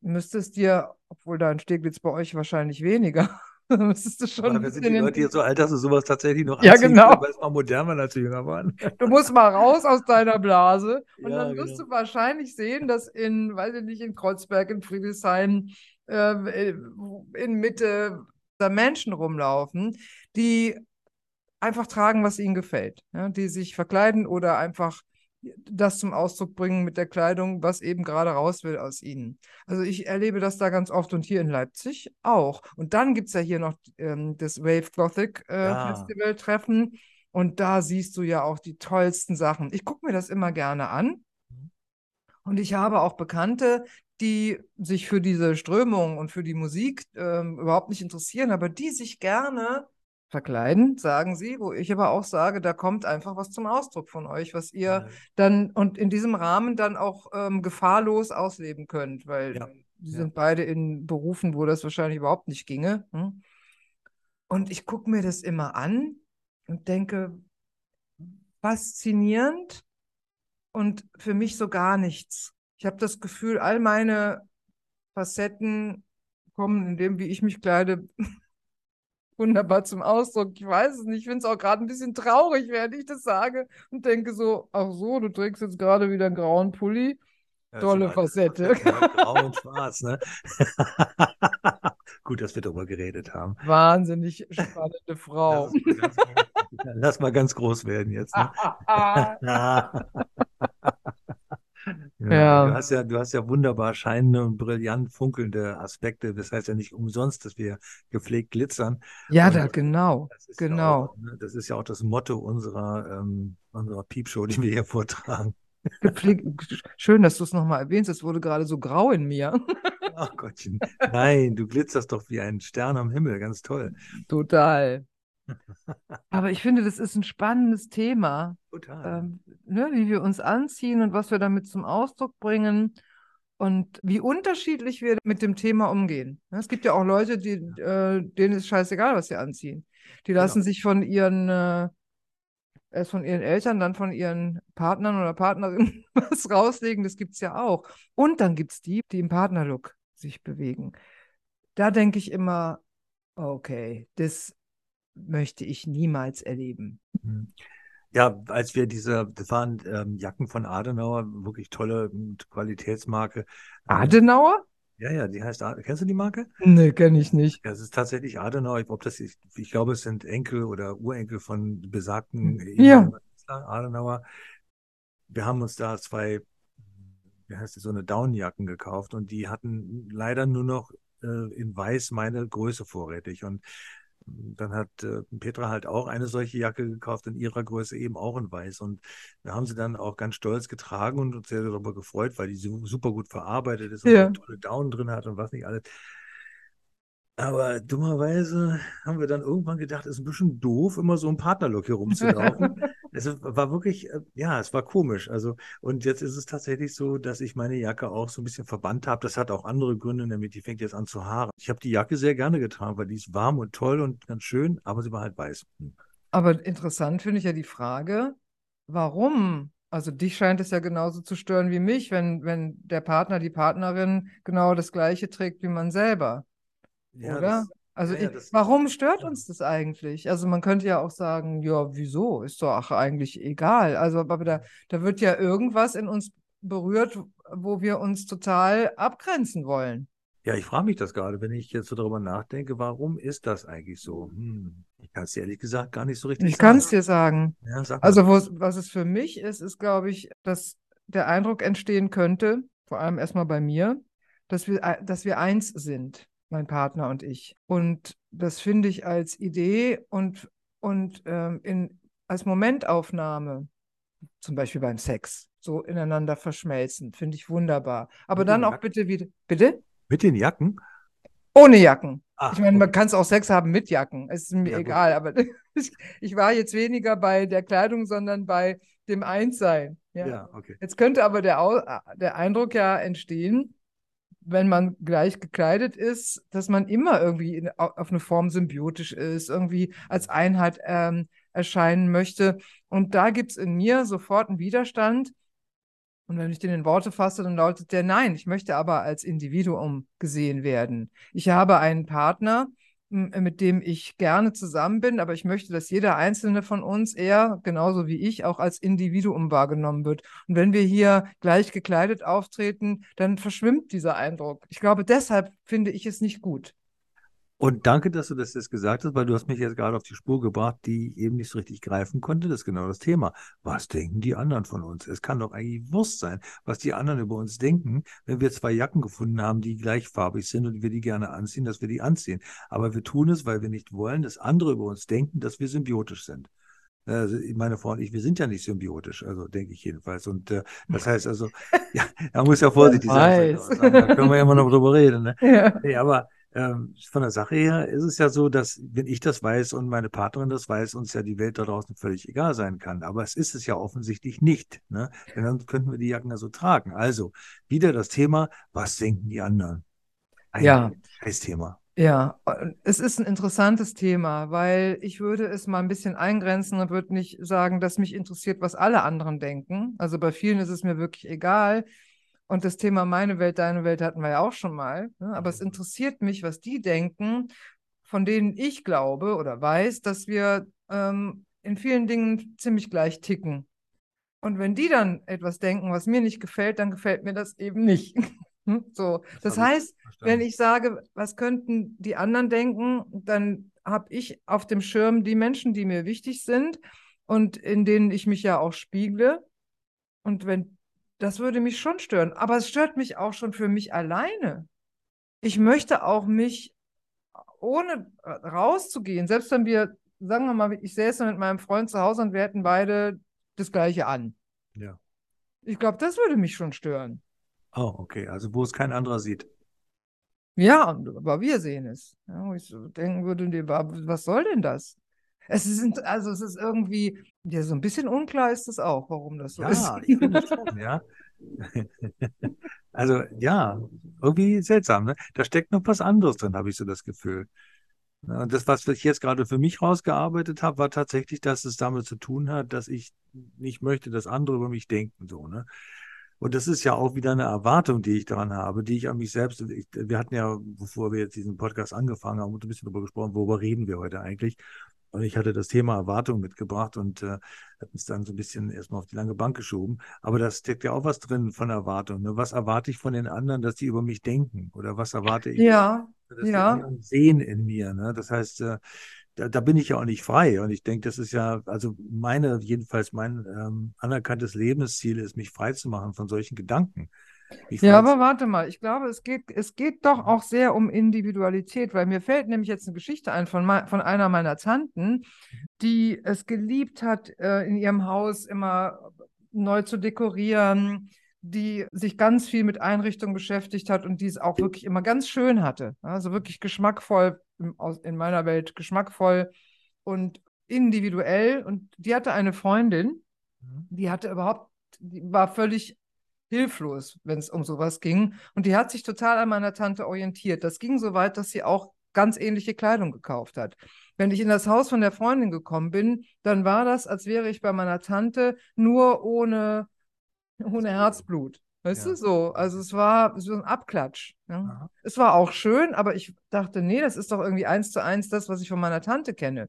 müsstest dir, obwohl da in Steglitz bei euch wahrscheinlich weniger, (laughs) müsstest du schon Aber sind die Leute hier so alt, dass du sowas tatsächlich noch Ja, genau. weil es mal modern war, als jünger waren. (laughs) Du musst mal raus aus deiner Blase und Ja, dann wirst genau. du wahrscheinlich sehen, dass in, weiß ich nicht, in Kreuzberg, in Friedrichshain, äh, in Mitte da Menschen rumlaufen, die einfach tragen, was ihnen gefällt. Ja, die sich verkleiden oder einfach das zum Ausdruck bringen mit der Kleidung, was eben gerade raus will aus ihnen. Also ich erlebe das da ganz oft und hier in Leipzig auch. Und dann gibt es ja hier noch ähm, das Wave Gothic äh, Ja. Festival-Treffen. Und da siehst du ja auch die tollsten Sachen. Ich gucke mir das immer gerne an. Und ich habe auch Bekannte, die sich für diese Strömung und für die Musik ähm, überhaupt nicht interessieren, aber die sich gerne verkleiden, sagen sie, wo ich aber auch sage, da kommt einfach was zum Ausdruck von euch, was ihr Ja. dann und in diesem Rahmen dann auch ähm, gefahrlos ausleben könnt, weil Ja. sie Ja. sind beide in Berufen, wo das wahrscheinlich überhaupt nicht ginge. Hm? Und ich gucke mir das immer an und denke, faszinierend und für mich so gar nichts. Ich habe das Gefühl, all meine Facetten kommen in dem, wie ich mich kleide, wunderbar zum Ausdruck. Ich weiß es nicht. Ich finde es auch gerade ein bisschen traurig, während ich das sage und denke so, ach so, du trägst jetzt gerade wieder einen grauen Pulli. Ja, Tolle Facette. (laughs) Grau und schwarz, ne? (laughs) Gut, dass wir darüber geredet haben. Wahnsinnig spannende Frau. Lass, mal ganz, (laughs) lass mal ganz groß werden jetzt. Ne? Ja. Ja. Du hast ja, du hast ja wunderbar scheinende und brillant funkelnde Aspekte. Das heißt ja nicht umsonst, dass wir gepflegt glitzern. Ja, Und da genau. Das ist Genau. Ja auch, ne, das ist ja auch das Motto unserer, ähm, unserer Piepshow, die wir hier vortragen. Gepflegt. Schön, dass du es nochmal erwähnst. Es wurde gerade so grau in mir. (laughs) Ach Gottchen. Nein, du glitzerst doch wie ein Stern am Himmel. Ganz toll. Total. (laughs) Aber ich finde, das ist ein spannendes Thema, Total. ähm, ne, wie wir uns anziehen und was wir damit zum Ausdruck bringen und wie unterschiedlich wir mit dem Thema umgehen. Ne, Es gibt ja auch Leute, die, äh, denen ist scheißegal, was sie anziehen. Die lassen Genau. sich von ihren, äh, erst von ihren Eltern, dann von ihren Partnern oder Partnerinnen (laughs) was rauslegen. Das gibt es ja auch. Und dann gibt es die, die im Partnerlook sich bewegen. Da denke ich immer, Okay, das möchte ich niemals erleben. Ja, als wir diese, das waren ähm, Jacken von Adenauer, wirklich tolle ähm, Qualitätsmarke. Äh, Adenauer? Ja, ja, die heißt, kennst du die Marke? Nee, kenne ich nicht. Ja, es ist tatsächlich Adenauer. Ich, ob das ist, ich glaube, es sind Enkel oder Urenkel von besagten Ja. ehemaligen Kanzler Adenauer. Wir haben uns da zwei, wie heißt es, so eine Downjacken gekauft und die hatten leider nur noch äh, in weiß meine Größe vorrätig. Und dann hat äh, Petra halt auch eine solche Jacke gekauft, in ihrer Größe eben auch in weiß. Und wir haben sie dann auch ganz stolz getragen und uns sehr darüber gefreut, weil die su- super gut verarbeitet ist und Ja. tolle Daunen drin hat und was nicht alles. Aber dummerweise haben wir dann irgendwann gedacht, es ist ein bisschen doof, immer so im Partnerlook hier rumzulaufen. (laughs) es war wirklich, äh, ja, es war komisch. Also, und jetzt ist es tatsächlich so, dass ich meine Jacke auch so ein bisschen verbannt habe. Das hat auch andere Gründe, nämlich die fängt jetzt an zu haaren. Ich habe die Jacke sehr gerne getragen, weil die ist warm und toll und ganz schön, aber sie war halt weiß. Hm. Aber interessant finde ich ja die Frage, warum? Also dich scheint es ja genauso zu stören wie mich, wenn, wenn der Partner, die Partnerin genau das Gleiche trägt wie man selber, Ja, oder? das, Also ja, ich, warum stört uns das eigentlich? Also man könnte ja auch sagen, ja, wieso? Ist doch eigentlich egal. Also, aber da, da wird ja irgendwas in uns berührt, wo wir uns total abgrenzen wollen. ja, ich frage mich das gerade, wenn ich jetzt so darüber nachdenke, warum ist das eigentlich so? Hm, ich kann es dir ehrlich gesagt gar nicht so richtig Ich kann es sagen. dir sagen. Ja, sag. Also, was es für mich ist, ist, glaube ich, dass der Eindruck entstehen könnte, vor allem erstmal bei mir, dass wir, ei- dass wir eins sind, mein Partner und ich. Und das finde ich als Idee und, und ähm, in, als Momentaufnahme, zum Beispiel beim Sex, so ineinander verschmelzen, finde ich wunderbar. Aber Mit dann auch Jacken? bitte wieder, bitte? Mit den Jacken? Ohne Jacken. Ah, Ich meine, man kann es auch Sex haben mit Jacken. Es ist mir Ja, gut. egal, aber (laughs) ich, ich war jetzt weniger bei der Kleidung, sondern bei dem Einssein. Ja. Ja, okay. Jetzt könnte aber der, Au der Eindruck ja entstehen, wenn man gleich gekleidet ist, dass man immer irgendwie in, au- auf eine Form symbiotisch ist, irgendwie als Einheit ähm, erscheinen möchte. Und da gibt es in mir sofort einen Widerstand. Und wenn ich den in Worte fasse, dann lautet der Nein, ich möchte aber als Individuum gesehen werden. Ich habe einen Partner, mit dem ich gerne zusammen bin, aber ich möchte, dass jeder einzelne von uns, er genauso wie ich, auch als Individuum wahrgenommen wird. Und wenn wir hier gleich gekleidet auftreten, dann verschwimmt dieser Eindruck. Ich glaube, deshalb finde ich es nicht gut. Und danke, dass du das jetzt gesagt hast, weil du hast mich jetzt gerade auf die Spur gebracht, die ich eben nicht so richtig greifen konnte. Das ist genau das Thema. Was denken die anderen von uns? Es kann doch eigentlich Wurst sein, was die anderen über uns denken, wenn wir zwei Jacken gefunden haben, die gleichfarbig sind und wir die gerne anziehen, dass wir die anziehen. Aber wir tun es, weil wir nicht wollen, dass andere über uns denken, dass wir symbiotisch sind. Also meine Frau und ich, wir sind ja nicht symbiotisch, also denke ich jedenfalls. Und äh, das heißt also, (laughs) ja, da muss ja vorsichtig sein. Da können wir ja immer noch drüber reden. Ne? (laughs) Ja. Nee, aber ähm, von der Sache her ist es ja so, dass wenn ich das weiß und meine Partnerin das weiß, uns ja die Welt da draußen völlig egal sein kann. Aber es ist es ja offensichtlich nicht. Ne? Denn dann könnten wir die Jacken ja so tragen. Also wieder das Thema, was denken die anderen? Ein Ja. Scheißthema. Ja, und es ist ein interessantes Thema, weil ich würde es mal ein bisschen eingrenzen und würde nicht sagen, dass mich interessiert, was alle anderen denken. Also bei vielen ist es mir wirklich egal. Und das Thema meine Welt, deine Welt hatten wir ja auch schon mal. Ne? Aber es interessiert mich, was die denken, von denen ich glaube oder weiß, dass wir ähm, in vielen Dingen ziemlich gleich ticken. Und wenn die dann etwas denken, was mir nicht gefällt, dann gefällt mir das eben nicht. (laughs) Hm? So, das ich heißt, wenn verstanden. ich sage, was könnten die anderen denken, dann habe ich auf dem Schirm die Menschen, die mir wichtig sind und in denen ich mich ja auch spiegle. Und wenn, das würde mich schon stören. Aber es stört mich auch schon für mich alleine. Ich möchte auch mich, ohne äh, rauszugehen, selbst wenn wir, sagen wir mal, ich säße mit meinem Freund zu Hause und wir hätten beide das Gleiche an. Ja. Ich glaube, das würde mich schon stören. Oh, okay. Also wo es kein anderer sieht. Ja, aber wir sehen es. Ja, wo ich so denken würde, was soll denn das? Es sind, also es ist irgendwie, ja, so ein bisschen unklar ist es auch, warum das so ist. Ja, ich finde schon, ja. (laughs) Also ja, irgendwie seltsam, ne? Da steckt noch was anderes drin, habe ich so das Gefühl. Ja, Und das, was ich jetzt gerade für mich rausgearbeitet habe, war tatsächlich, dass es damit zu tun hat, dass ich nicht möchte, dass andere über mich denken, so, ne? Und das ist ja auch wieder eine Erwartung, die ich daran habe, die ich an mich selbst, ich, wir hatten ja, bevor wir jetzt diesen Podcast angefangen haben, ein bisschen darüber gesprochen, worüber reden wir heute eigentlich. Und ich hatte das Thema Erwartung mitgebracht und äh, hat es dann so ein bisschen erstmal auf die lange Bank geschoben. Aber da steckt ja auch was drin von Erwartung. Ne? Was erwarte ich von den anderen, dass die über mich denken? Oder was erwarte ich, Ja, dass ja. die sehen in mir? Ne? Das heißt, äh, da, da bin ich ja auch nicht frei. Und ich denke, das ist ja, also meine, jedenfalls mein ähm, anerkanntes Lebensziel ist, mich frei zu machen von solchen Gedanken. Ja, aber warte mal, ich glaube, es geht, es geht doch auch sehr um Individualität, weil mir fällt nämlich jetzt eine Geschichte ein von, von einer meiner Tanten, die es geliebt hat, äh, in ihrem Haus immer neu zu dekorieren, die sich ganz viel mit Einrichtung beschäftigt hat und die es auch wirklich immer ganz schön hatte. Also wirklich geschmackvoll, in meiner Welt geschmackvoll und individuell. Und die hatte eine Freundin, Mhm. die hatte überhaupt, die war völlig hilflos, wenn es um sowas ging. Und die hat sich total an meiner Tante orientiert. Das ging so weit, dass sie auch ganz ähnliche Kleidung gekauft hat. Wenn ich in das Haus von der Freundin gekommen bin, dann war das, als wäre ich bei meiner Tante nur ohne, ohne Herzblut. Weißt Ja. du, so. Also es war so ein Abklatsch. Ja. Es war auch schön, aber ich dachte, nee, das ist doch irgendwie eins zu eins das, was ich von meiner Tante kenne.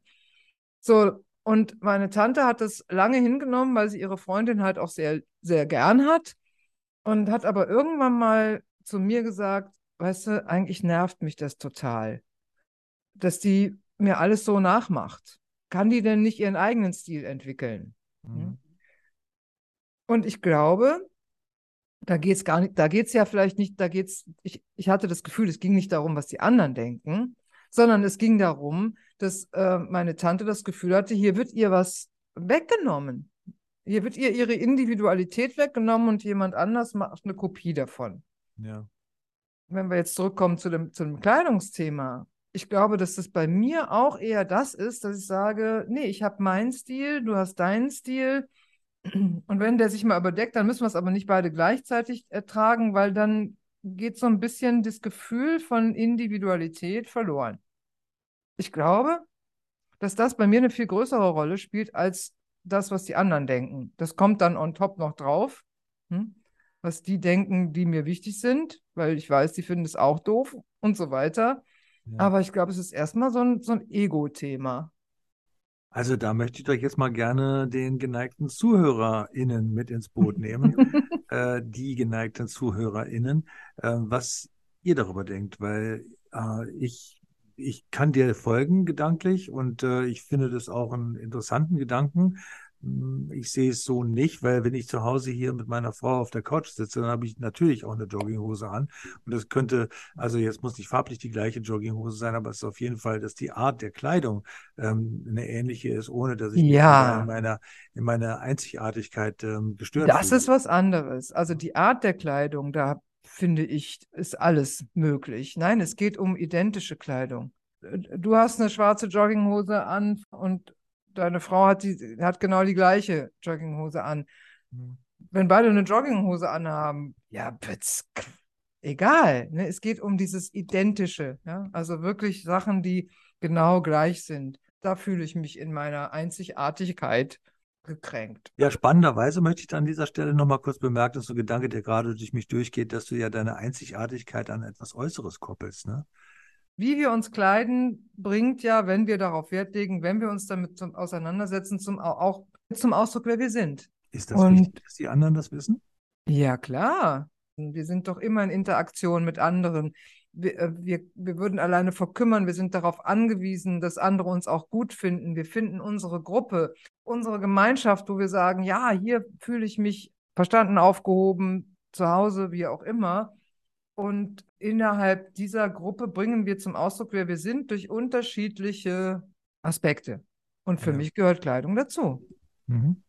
So, und meine Tante hat das lange hingenommen, weil sie ihre Freundin halt auch sehr, sehr gern hat und hat aber irgendwann mal zu mir gesagt, weißt du, eigentlich nervt mich das total, dass die mir alles so nachmacht. Kann die denn nicht ihren eigenen Stil entwickeln? Mhm. Und ich glaube, da geht es gar nicht, da geht es ja vielleicht nicht, da geht's, ich, ich hatte das Gefühl, es ging nicht darum, was die anderen denken, sondern es ging darum, dass äh, meine Tante das Gefühl hatte, hier wird ihr was weggenommen. Hier wird ihr ihre Individualität weggenommen und jemand anders macht eine Kopie davon. Ja. Wenn wir jetzt zurückkommen zu dem, zu dem Kleidungsthema, ich glaube, dass das bei mir auch eher das ist, dass ich sage, nee, ich habe meinen Stil, du hast deinen Stil. Und wenn der sich mal überdeckt, dann müssen wir es aber nicht beide gleichzeitig ertragen, weil dann geht so ein bisschen das Gefühl von Individualität verloren. Ich glaube, dass das bei mir eine viel größere Rolle spielt als das, was die anderen denken. Das kommt dann on top noch drauf, hm? was die denken, die mir wichtig sind, weil ich weiß, die finden es auch doof und so weiter. Ja. Aber ich glaube, es ist erstmal so ein, so ein Ego-Thema. Also da möchte ich doch jetzt mal gerne den geneigten ZuhörerInnen mit ins Boot nehmen, (laughs) äh, die geneigten ZuhörerInnen, äh, was ihr darüber denkt, weil äh, ich, ich kann dir folgen gedanklich und äh, ich finde das auch einen interessanten Gedanken. Hm, Ich sehe es so nicht, weil wenn ich zu Hause hier mit meiner Frau auf der Couch sitze, dann habe ich natürlich auch eine Jogginghose an. Und das könnte, also jetzt muss nicht farblich die gleiche Jogginghose sein, aber es ist auf jeden Fall, dass die Art der Kleidung ähm, eine ähnliche ist, ohne dass ich mich Ja. in meiner, in meiner Einzigartigkeit ähm, gestört Das fühle. ist was anderes. Also die Art der Kleidung, da finde ich, ist alles möglich. Nein, es geht um identische Kleidung. Du hast eine schwarze Jogginghose an und deine Frau hat, die, hat genau die gleiche Jogginghose an. Hm. Wenn beide eine Jogginghose anhaben, ja, pütz, egal. Ne? Es geht um dieses Identische. Ja? Also wirklich Sachen, die genau gleich sind. Da fühle ich mich in meiner Einzigartigkeit gekränkt. Ja, spannenderweise möchte ich an dieser Stelle nochmal kurz bemerken, dass so ein Gedanke, der gerade durch mich durchgeht, dass du ja deine Einzigartigkeit an etwas Äußeres koppelst, ne? Wie wir uns kleiden, bringt ja, wenn wir darauf Wert legen, wenn wir uns damit zum, auseinandersetzen, zum, au- auch zum Ausdruck, wer wir sind. Ist das Und- wichtig, dass die anderen das wissen? Ja, klar. Wir sind doch immer in Interaktion mit anderen. Wir, äh, wir, wir würden alleine verkümmern. Wir sind darauf angewiesen, dass andere uns auch gut finden. Wir finden unsere Gruppe, unsere Gemeinschaft, wo wir sagen, ja, hier fühle ich mich verstanden, aufgehoben, zu Hause, wie auch immer. Und innerhalb dieser Gruppe bringen wir zum Ausdruck, wer wir sind, durch unterschiedliche Aspekte. Und für Ja. mich gehört Kleidung dazu. Mhm.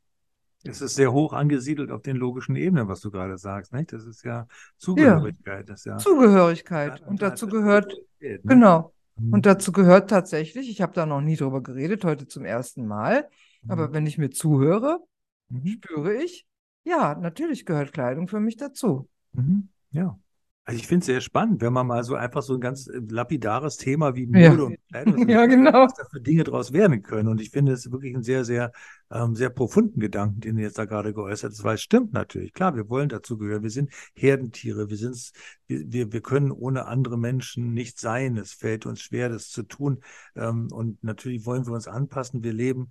Es ist sehr hoch angesiedelt auf den logischen Ebenen, was du gerade sagst, nicht? Das ist ja Zugehörigkeit, das ist ja Zugehörigkeit. Ja, Und da- dazu gehört, ne? genau. Mhm. Und dazu gehört tatsächlich, ich habe da noch nie drüber geredet, heute zum ersten Mal, aber Mhm. wenn ich mir zuhöre, Mhm. spüre ich, ja, natürlich gehört Kleidung für mich dazu. Mhm. Ja. Also ich finde es sehr spannend, wenn man mal so einfach so ein ganz äh, lapidares Thema wie Ja. Mode und Kleidung, (laughs) Ja, genau. was da für Dinge draus werden können. Und ich finde es wirklich einen sehr, sehr, ähm, sehr profunden Gedanken, den du jetzt da gerade geäußert hast, weil es stimmt natürlich. Klar, wir wollen dazugehören. Wir sind Herdentiere. Wir sind, wir, wir, wir können ohne andere Menschen nicht sein. Es fällt uns schwer, das zu tun. Ähm, und natürlich wollen wir uns anpassen. Wir leben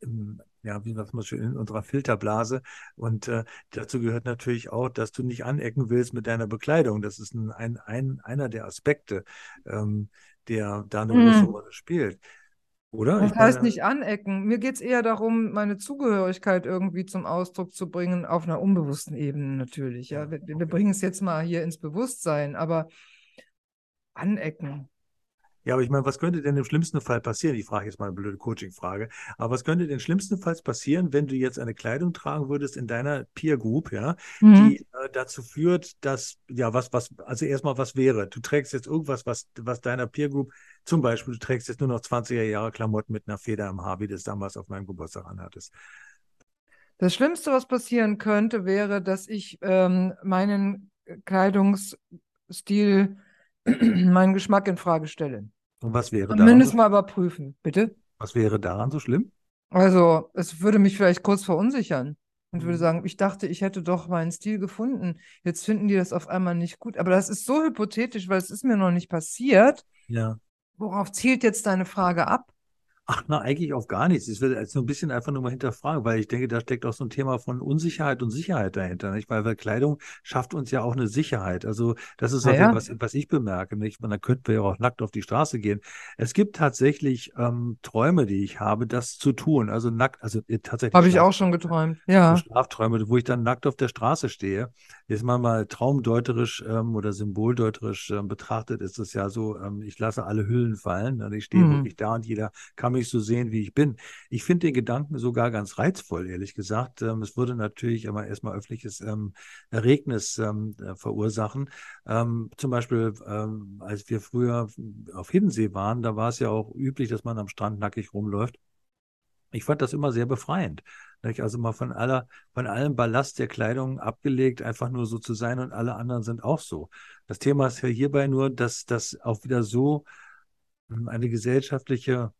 im, ja, wie man schön, in unserer Filterblase. Und äh, dazu gehört natürlich auch, dass du nicht anecken willst mit deiner Bekleidung. Das ist ein, ein, ein, einer der Aspekte, ähm, der da eine große Mhm. Rolle spielt. Oder? Das Ich heißt nicht anecken. Mir geht es eher darum, meine Zugehörigkeit irgendwie zum Ausdruck zu bringen, auf einer unbewussten Ebene natürlich. Ja, wir, wir okay. bringen es jetzt mal hier ins Bewusstsein, aber anecken. Ja, aber ich meine, was könnte denn im schlimmsten Fall passieren? Ich frage jetzt mal eine blöde Coaching-Frage. Aber was könnte denn schlimmstenfalls passieren, wenn du jetzt eine Kleidung tragen würdest in deiner Peer Group, ja, Mhm. die äh, dazu führt, dass, ja, was, was, also erstmal, was wäre? Du trägst jetzt irgendwas, was, was deiner Peer Group, zum Beispiel, du trägst jetzt nur noch 20er Jahre Klamotten mit einer Feder im Haar, wie du es damals auf meinem Geburtstag anhattest. Das Schlimmste, was passieren könnte, wäre, dass ich ähm, meinen Kleidungsstil, (clears throat) meinen Geschmack in Frage stelle. Und was wäre daran Zumindest so, mal überprüfen, bitte. was wäre daran so schlimm? Also, es würde mich vielleicht kurz verunsichern und würde Mhm. sagen, ich dachte, ich hätte doch meinen Stil gefunden. Jetzt finden die das auf einmal nicht gut. Aber das ist so hypothetisch, weil es ist mir noch nicht passiert. Ja. Worauf zielt jetzt deine Frage ab? Ach, na, eigentlich auf gar nichts. Ich will jetzt nur ein bisschen einfach nur mal hinterfragen, weil ich denke, da steckt auch so ein Thema von Unsicherheit und Sicherheit dahinter, nicht? Weil, weil Kleidung schafft uns ja auch eine Sicherheit. Also, das ist auch ja. was, was ich bemerke, nicht? Man, da könnten wir ja auch nackt auf die Straße gehen. Es gibt tatsächlich ähm, Träume, die ich habe, das zu tun. Also nackt, also äh, tatsächlich. Habe ich auch schon geträumt. Ja. Schlafträume, wo ich dann nackt auf der Straße stehe. Jetzt mal mal traumdeuterisch ähm, oder symboldeuterisch ähm, betrachtet, ist es ja so, ähm, ich lasse alle Hüllen fallen. Und ich stehe Mhm. wirklich da und jeder kann mich so sehen, wie ich bin. Ich finde den Gedanken sogar ganz reizvoll, ehrlich gesagt. Ähm, es würde natürlich aber erstmal öffentliches ähm, Erregnis ähm, äh, verursachen. Ähm, zum Beispiel, ähm, als wir früher auf Hiddensee waren, da war es ja auch üblich, dass man am Strand nackig rumläuft. Ich fand das immer sehr befreiend. Also mal von aller, von allem Ballast der Kleidung abgelegt, einfach nur so zu sein und alle anderen sind auch so. Das Thema ist ja hierbei nur, dass das auch wieder so hm, eine gesellschaftliche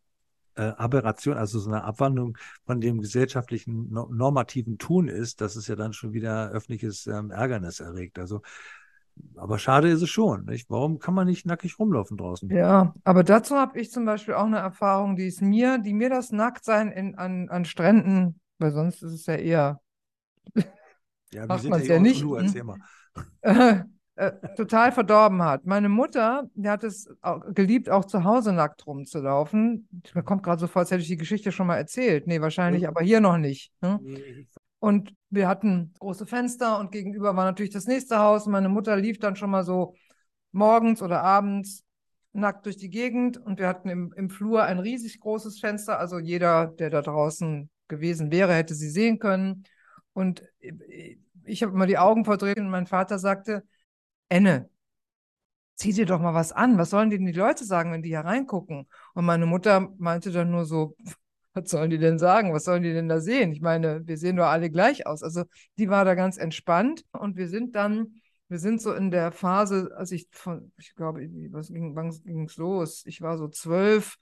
äh, Aberration, also so eine Abwandlung von dem gesellschaftlichen no normativen Tun ist, dass es ja dann schon wieder öffentliches ähm, Ärgernis erregt. Also, aber schade ist es schon. Nicht? Warum kann man nicht nackig rumlaufen draußen? Ja, aber dazu habe ich zum Beispiel auch eine Erfahrung, die ist mir, die mir das Nacktsein in, an, an Stränden, weil sonst ist es ja eher Ja, wir (laughs) Macht sind ja ja nicht, Tulu, hm? erzähl mal. (laughs) äh, äh, total verdorben hat. Meine Mutter, die hat es auch geliebt, auch zu Hause nackt rumzulaufen. Mir kommt gerade so vor, als hätte ich die Geschichte schon mal erzählt. Nee, wahrscheinlich Ja. aber hier noch nicht. Ne? Nee, Und wir hatten große Fenster und gegenüber war natürlich das nächste Haus. Meine Mutter lief dann schon mal so morgens oder abends nackt durch die Gegend und wir hatten im, im Flur ein riesig großes Fenster. Also jeder, der da draußen gewesen wäre, hätte sie sehen können. Und ich habe immer die Augen verdreht und mein Vater sagte, Enne, zieh dir doch mal was an. Was sollen denn die Leute sagen, wenn die hier reingucken? Und meine Mutter meinte dann nur so, (laughs) was sollen die denn sagen? Was sollen die denn da sehen? Ich meine, wir sehen doch alle gleich aus. Also die war da ganz entspannt und wir sind dann, wir sind so in der Phase, als ich von, ich glaube, was ging, wann ging es los? Ich war so zwölf,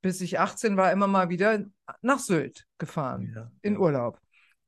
bis ich 18 war, immer mal wieder nach Sylt gefahren, Ja, in. Urlaub.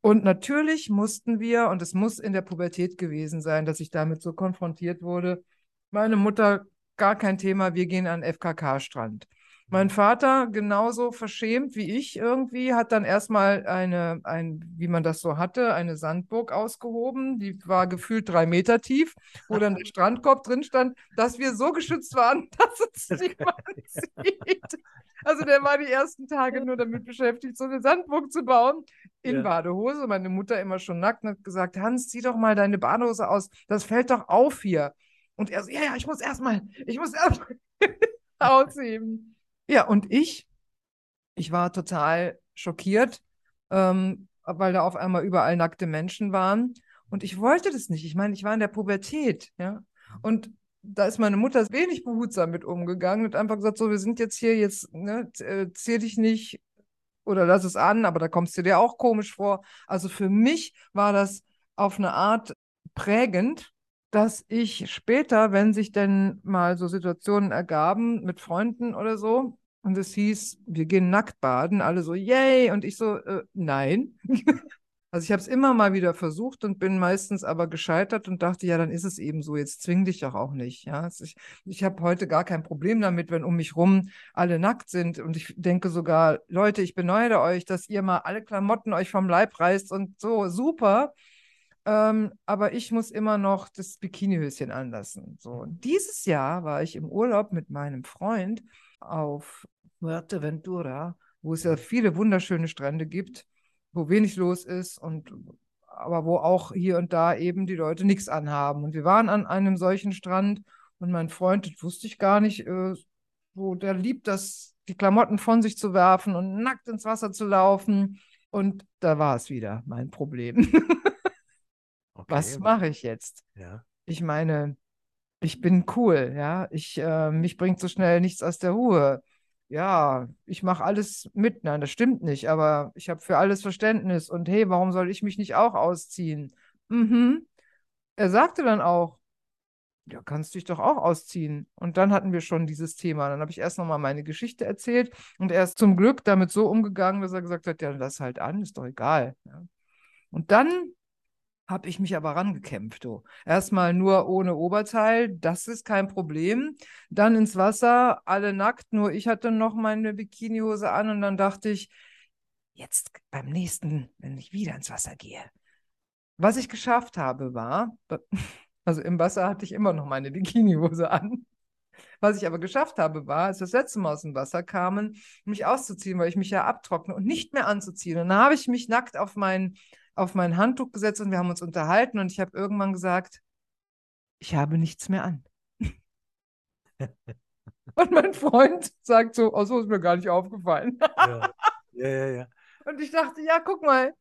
Und natürlich mussten wir, und es muss in der Pubertät gewesen sein, dass ich damit so konfrontiert wurde, meine Mutter, gar kein Thema, wir gehen an FKK-Strand. Mein Vater, genauso verschämt wie ich irgendwie, hat dann erstmal eine, ein, wie man das so hatte, eine Sandburg ausgehoben. Die war gefühlt drei Meter tief, wo dann der (laughs) Strandkorb drin stand, dass wir so geschützt waren, (laughs) dass uns niemand (laughs) sieht. Also der war die ersten Tage nur damit beschäftigt, so eine Sandburg zu bauen in Ja. Badehose. Meine Mutter immer schon nackt und hat gesagt, Hans, zieh doch mal deine Badehose aus. Das fällt doch auf hier. Und er so, ja, ja, ich muss erstmal, ich muss erstmal ausheben. Ja, und ich, ich war total schockiert, ähm, weil da auf einmal überall nackte Menschen waren. Und ich wollte das nicht. Ich meine, ich war in der Pubertät, ja. Und da ist meine Mutter wenig behutsam mit umgegangen und einfach gesagt, so, wir sind jetzt hier, jetzt, ne, äh, zieh dich nicht oder lass es an, aber da kommst du dir auch komisch vor. Also für mich war das auf eine Art prägend, dass ich später, wenn sich denn mal so Situationen ergaben mit Freunden oder so, und es hieß, wir gehen nackt baden, alle so, yay, und ich so, äh, nein. (laughs) also ich habe es immer mal wieder versucht und bin meistens aber gescheitert und dachte, ja, dann ist es eben so, jetzt zwing dich doch auch nicht. Ja? Also ich, ich habe heute gar kein Problem damit, wenn um mich rum alle nackt sind und ich denke sogar, Leute, ich beneide euch, dass ihr mal alle Klamotten euch vom Leib reißt und so, super. Ähm, aber ich muss immer noch das Bikinihöschen anlassen. So, und dieses Jahr war ich im Urlaub mit meinem Freund auf Fuerteventura, wo es ja viele wunderschöne Strände gibt, wo wenig los ist und aber wo auch hier und da eben die Leute nichts anhaben. Und wir waren an einem solchen Strand und mein Freund, das wusste ich gar nicht, äh, wo der liebt das, die Klamotten von sich zu werfen und nackt ins Wasser zu laufen. Und da war es wieder mein Problem. (laughs) okay, Was mache ich jetzt? Ja. Ich meine, ich bin cool, ja. Ich, äh, mich bringt so schnell nichts aus der Ruhe. Ja, ich mache alles mit. Nein, das stimmt nicht, aber ich habe für alles Verständnis. Und hey, warum soll ich mich nicht auch ausziehen? Mhm. Er sagte dann auch, ja, kannst dich doch auch ausziehen. Und dann hatten wir schon dieses Thema. Dann habe ich erst nochmal meine Geschichte erzählt und er ist zum Glück damit so umgegangen, dass er gesagt hat, ja, lass halt an, ist doch egal. Ja. Und dann habe ich mich aber rangekämpft. Oh. Erstmal nur ohne Oberteil, das ist kein Problem. Dann ins Wasser, alle nackt, nur ich hatte noch meine Bikinihose an und dann dachte ich, jetzt beim nächsten, wenn ich wieder ins Wasser gehe. Was ich geschafft habe, war, (laughs) also im Wasser hatte ich immer noch meine Bikinihose an. Was ich aber geschafft habe, war, als wir das letzte Mal aus dem Wasser kamen, mich auszuziehen, weil ich mich ja abtrockne und nicht mehr anzuziehen. Und dann habe ich mich nackt auf meinen auf mein Handtuch gesetzt und wir haben uns unterhalten und ich habe irgendwann gesagt, ich habe nichts mehr an. (laughs) und mein Freund sagt so, oh, so ist mir gar nicht aufgefallen. ja. ja, ja, ja. (laughs) Und ich dachte, ja, guck mal,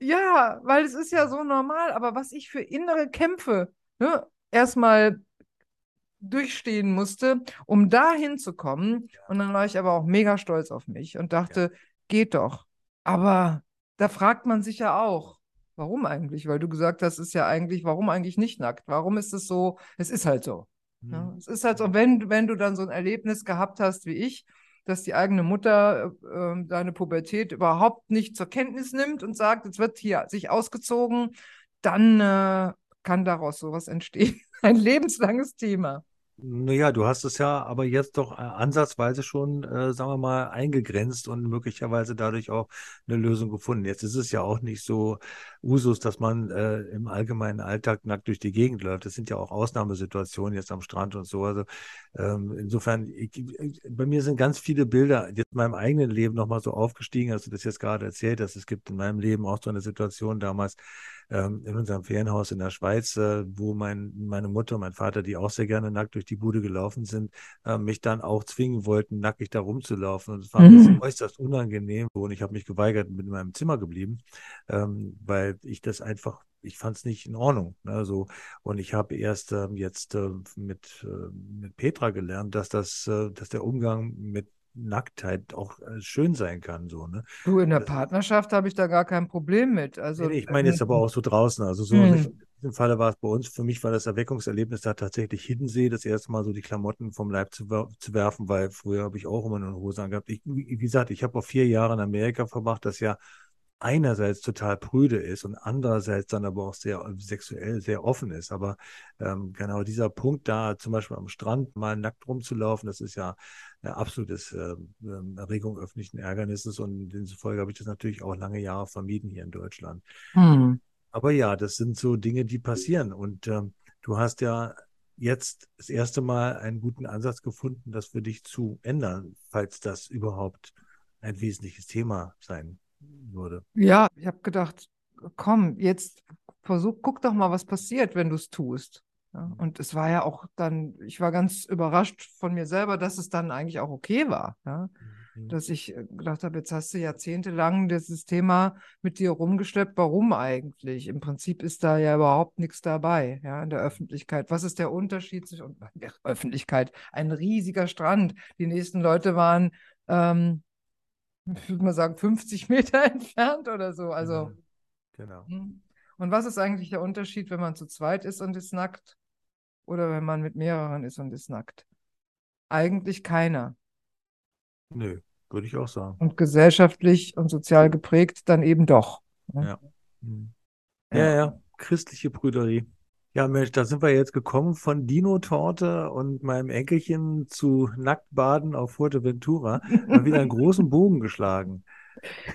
ja, weil es ist ja so normal, aber was ich für innere Kämpfe ne, erstmal durchstehen musste, um da hinzukommen. Und dann war ich aber auch mega stolz auf mich und dachte, ja. geht doch. Aber da fragt man sich ja auch, warum eigentlich? Weil du gesagt hast, ist ja eigentlich, warum eigentlich nicht nackt? Warum ist es so? Es ist halt so. Mhm. Ja, es ist halt so, wenn, wenn du dann so ein Erlebnis gehabt hast wie ich, dass die eigene Mutter äh, deine Pubertät überhaupt nicht zur Kenntnis nimmt und sagt, jetzt wird hier sich ausgezogen, dann äh, kann daraus sowas entstehen. (laughs) Ein lebenslanges Thema. Naja, du hast es ja aber jetzt doch äh, ansatzweise schon, äh, sagen wir mal, eingegrenzt und möglicherweise dadurch auch eine Lösung gefunden. Jetzt ist es ja auch nicht so Usus, dass man äh, im allgemeinen Alltag nackt durch die Gegend läuft. Das sind ja auch Ausnahmesituationen jetzt am Strand und so. Also ähm, insofern, ich, bei mir sind ganz viele Bilder jetzt in meinem eigenen Leben nochmal so aufgestiegen, als du das jetzt gerade erzählt hast. Es gibt in meinem Leben auch so eine Situation damals, ähm, in unserem Ferienhaus in der Schweiz, äh, wo mein, meine Mutter und mein Vater, die auch sehr gerne nackt durch die Bude gelaufen sind, äh, mich dann auch zwingen wollten, nackig da rumzulaufen. Und es war mhm. äußerst unangenehm und ich habe mich geweigert, bin in meinem Zimmer geblieben, ähm, weil ich das einfach ich fand es nicht in Ordnung. Ne, so. Und ich habe erst ähm, jetzt äh, mit, äh, mit Petra gelernt, dass das, äh, dass der Umgang mit Nacktheit auch äh, schön sein kann. So, ne? Du, in der Partnerschaft habe ich da gar kein Problem mit. Also, nee, ich meine jetzt aber auch so draußen. Also so hm. in diesem Falle war es bei uns, für mich war das Erweckungserlebnis da tatsächlich Hiddensee, das erste Mal so die Klamotten vom Leib zu, zu werfen, weil früher habe ich auch immer eine Hose angehabt. Ich, wie gesagt, ich habe auch vier Jahre in Amerika verbracht, das ja einerseits total prüde ist und andererseits dann aber auch sehr sexuell sehr offen ist. Aber ähm, genau dieser Punkt da, zum Beispiel am Strand mal nackt rumzulaufen, das ist ja ein absolutes äh, Erregung öffentlichen Ärgernisses und demzufolge habe ich das natürlich auch lange Jahre vermieden hier in Deutschland. Hm. Aber ja, das sind so Dinge, die passieren und ähm, du hast ja jetzt das erste Mal einen guten Ansatz gefunden, das für dich zu ändern, falls das überhaupt ein wesentliches Thema sein würde. Ja, ich habe gedacht, komm, jetzt versuch, guck doch mal, was passiert, wenn du es tust. Ja, und es war ja auch dann, ich war ganz überrascht von mir selber, dass es dann eigentlich auch okay war. Ja? Mhm. Dass ich äh, gedacht habe, jetzt hast du jahrzehntelang dieses Thema mit dir rumgeschleppt. Warum eigentlich? Im Prinzip ist da ja überhaupt nichts dabei, ja, in der Öffentlichkeit. Was ist der Unterschied zwischen der Öffentlichkeit? Ein riesiger Strand. Die nächsten Leute waren ähm, ich würde mal sagen, 50 (laughs) Meter entfernt oder so. Also, genau. Hm. Und was ist eigentlich der Unterschied, wenn man zu zweit ist und ist nackt oder wenn man mit mehreren ist und ist nackt? Eigentlich keiner. Nö, würde ich auch sagen. Und gesellschaftlich und sozial geprägt dann eben doch. ne? Ja. Hm. Ja, ja, christliche Brüderie. Ja, Mensch, da sind wir jetzt gekommen von Dino-Torte und meinem Enkelchen zu Nacktbaden auf Fuerteventura. Mal wieder einen (laughs) großen Bogen geschlagen.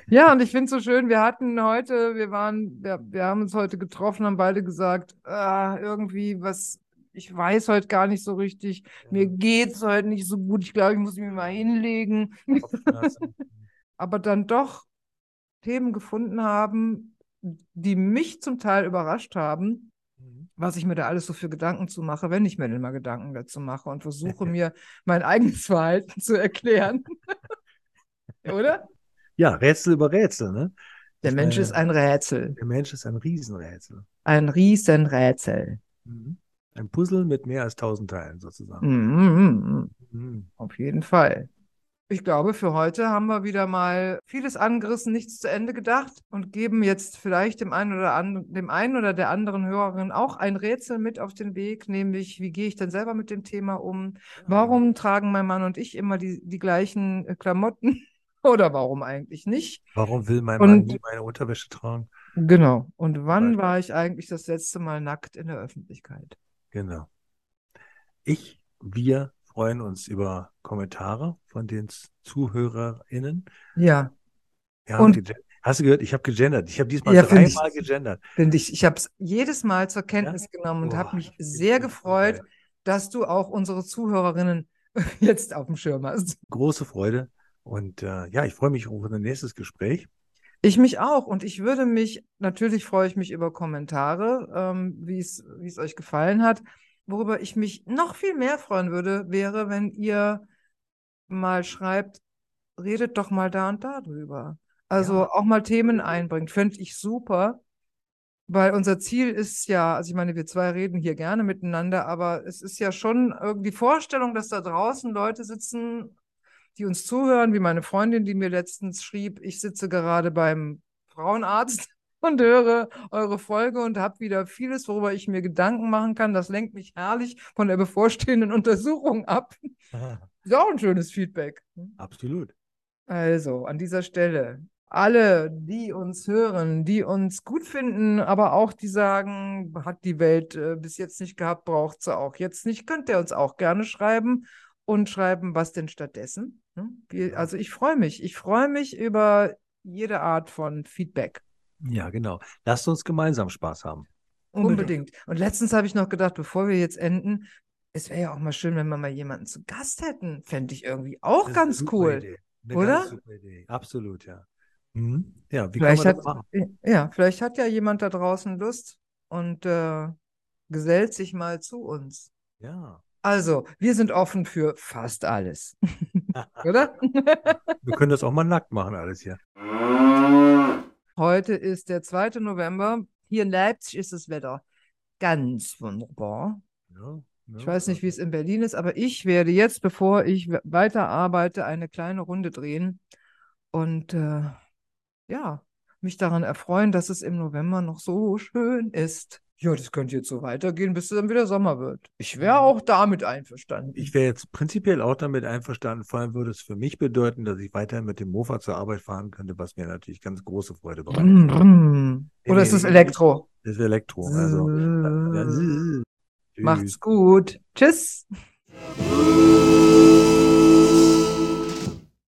Ja, und ich finde es so schön, wir hatten heute, wir waren, wir, wir haben uns heute getroffen, haben beide gesagt, ah, irgendwie was, ich weiß heute gar nicht so richtig, mir geht's heute nicht so gut, ich glaube, ich muss mich mal hinlegen. (laughs) Aber dann doch Themen gefunden haben, die mich zum Teil überrascht haben. Was ich mir da alles so für Gedanken zu mache, wenn ich mir denn mal Gedanken dazu mache und versuche (laughs) mir mein eigenes Verhalten zu erklären. (laughs) Oder? Ja, Rätsel über Rätsel, ne? Der Mensch meine, ist ein Rätsel. Der Mensch ist ein Riesenrätsel. Ein Riesenrätsel. Mhm. Ein Puzzle mit mehr als tausend Teilen sozusagen. Mhm, Mhm. auf jeden Fall. Ich glaube, für heute haben wir wieder mal vieles angerissen, nichts zu Ende gedacht und geben jetzt vielleicht dem einen oder anderen, dem einen oder der anderen Hörerin auch ein Rätsel mit auf den Weg, nämlich wie gehe ich denn selber mit dem Thema um? Warum tragen mein Mann und ich immer die, die gleichen äh, Klamotten? (laughs) Oder warum eigentlich nicht? Warum will mein Und- Mann nie meine Unterwäsche tragen? Genau. Und wann Beispiel. war ich eigentlich das letzte Mal nackt in der Öffentlichkeit? Genau. Ich, wir freuen uns über Kommentare von den ZuhörerInnen. Ja, haben Und- Hast du gehört? Ich habe gegendert. Ich habe diesmal Ja, find ich- dreimal gegendert. finde ich. Ich habe es jedes Mal zur Kenntnis genommen und habe mich sehr gefreut, geil. dass du auch unsere Zuhörerinnen (laughs) jetzt auf dem Schirm hast. Große Freude. Und äh, ja, ich freue mich auf unser nächstes Gespräch. Ich mich auch. Und ich würde mich, natürlich freue ich mich über Kommentare, ähm, wie es euch gefallen hat. Worüber ich mich noch viel mehr freuen würde, wäre, wenn ihr mal schreibt, redet doch mal da und da drüber. Also Ja. auch mal Themen einbringt. Fände ich super. Weil unser Ziel ist ja, also ich meine, wir zwei reden hier gerne miteinander, aber es ist ja schon irgendwie die Vorstellung, dass da draußen Leute sitzen, die uns zuhören, wie meine Freundin, die mir letztens schrieb, ich sitze gerade beim Frauenarzt und höre eure Folge und habe wieder vieles, worüber ich mir Gedanken machen kann. Das lenkt mich herrlich von der bevorstehenden Untersuchung ab. Ist auch ein schönes Feedback. Absolut. Also an dieser Stelle, alle, die uns hören, die uns gut finden, aber auch die sagen, hat die Welt äh, bis jetzt nicht gehabt, braucht sie auch jetzt nicht, könnt ihr uns auch gerne schreiben und schreiben, was denn stattdessen. Ne? Wir, also ich freue mich. Ich freue mich über jede Art von Feedback. Ja, genau. Lasst uns gemeinsam Spaß haben. Unbedingt. Und letztens habe ich noch gedacht, bevor wir jetzt enden, es wäre ja auch mal schön, wenn wir mal jemanden zu Gast hätten. Fände ich irgendwie auch Das ist eine ganz super cool. Idee. Eine oder? ganz super Idee. Absolut, ja. Mhm. Ja, wie Vielleicht kann man hat, das machen? ja, vielleicht hat ja jemand da draußen Lust und äh, gesellt sich mal zu uns. Ja. Also, wir sind offen für fast alles. (laughs) Oder? (laughs) Wir können das auch mal nackt machen, alles hier. (laughs) Heute ist der 2. November. Hier in Leipzig ist das Wetter ganz wunderbar. Ja, Ich weiß nicht, wie es in Berlin ist, aber ich werde jetzt, bevor ich we- weiterarbeite, eine kleine Runde drehen und äh, ja, mich daran erfreuen, dass es im November noch so schön ist. Ja, das könnte jetzt so weitergehen, bis es dann wieder Sommer wird. Ich wäre auch damit einverstanden. Ich wäre jetzt prinzipiell auch damit einverstanden, vor allem würde es für mich bedeuten, dass ich weiterhin mit dem Mofa zur Arbeit fahren könnte, was mir natürlich ganz große Freude bereitet. Brumm. Nee, Oder nee, ist es Elektro? Das ist Elektro. Also, Macht's gut. Tschüss.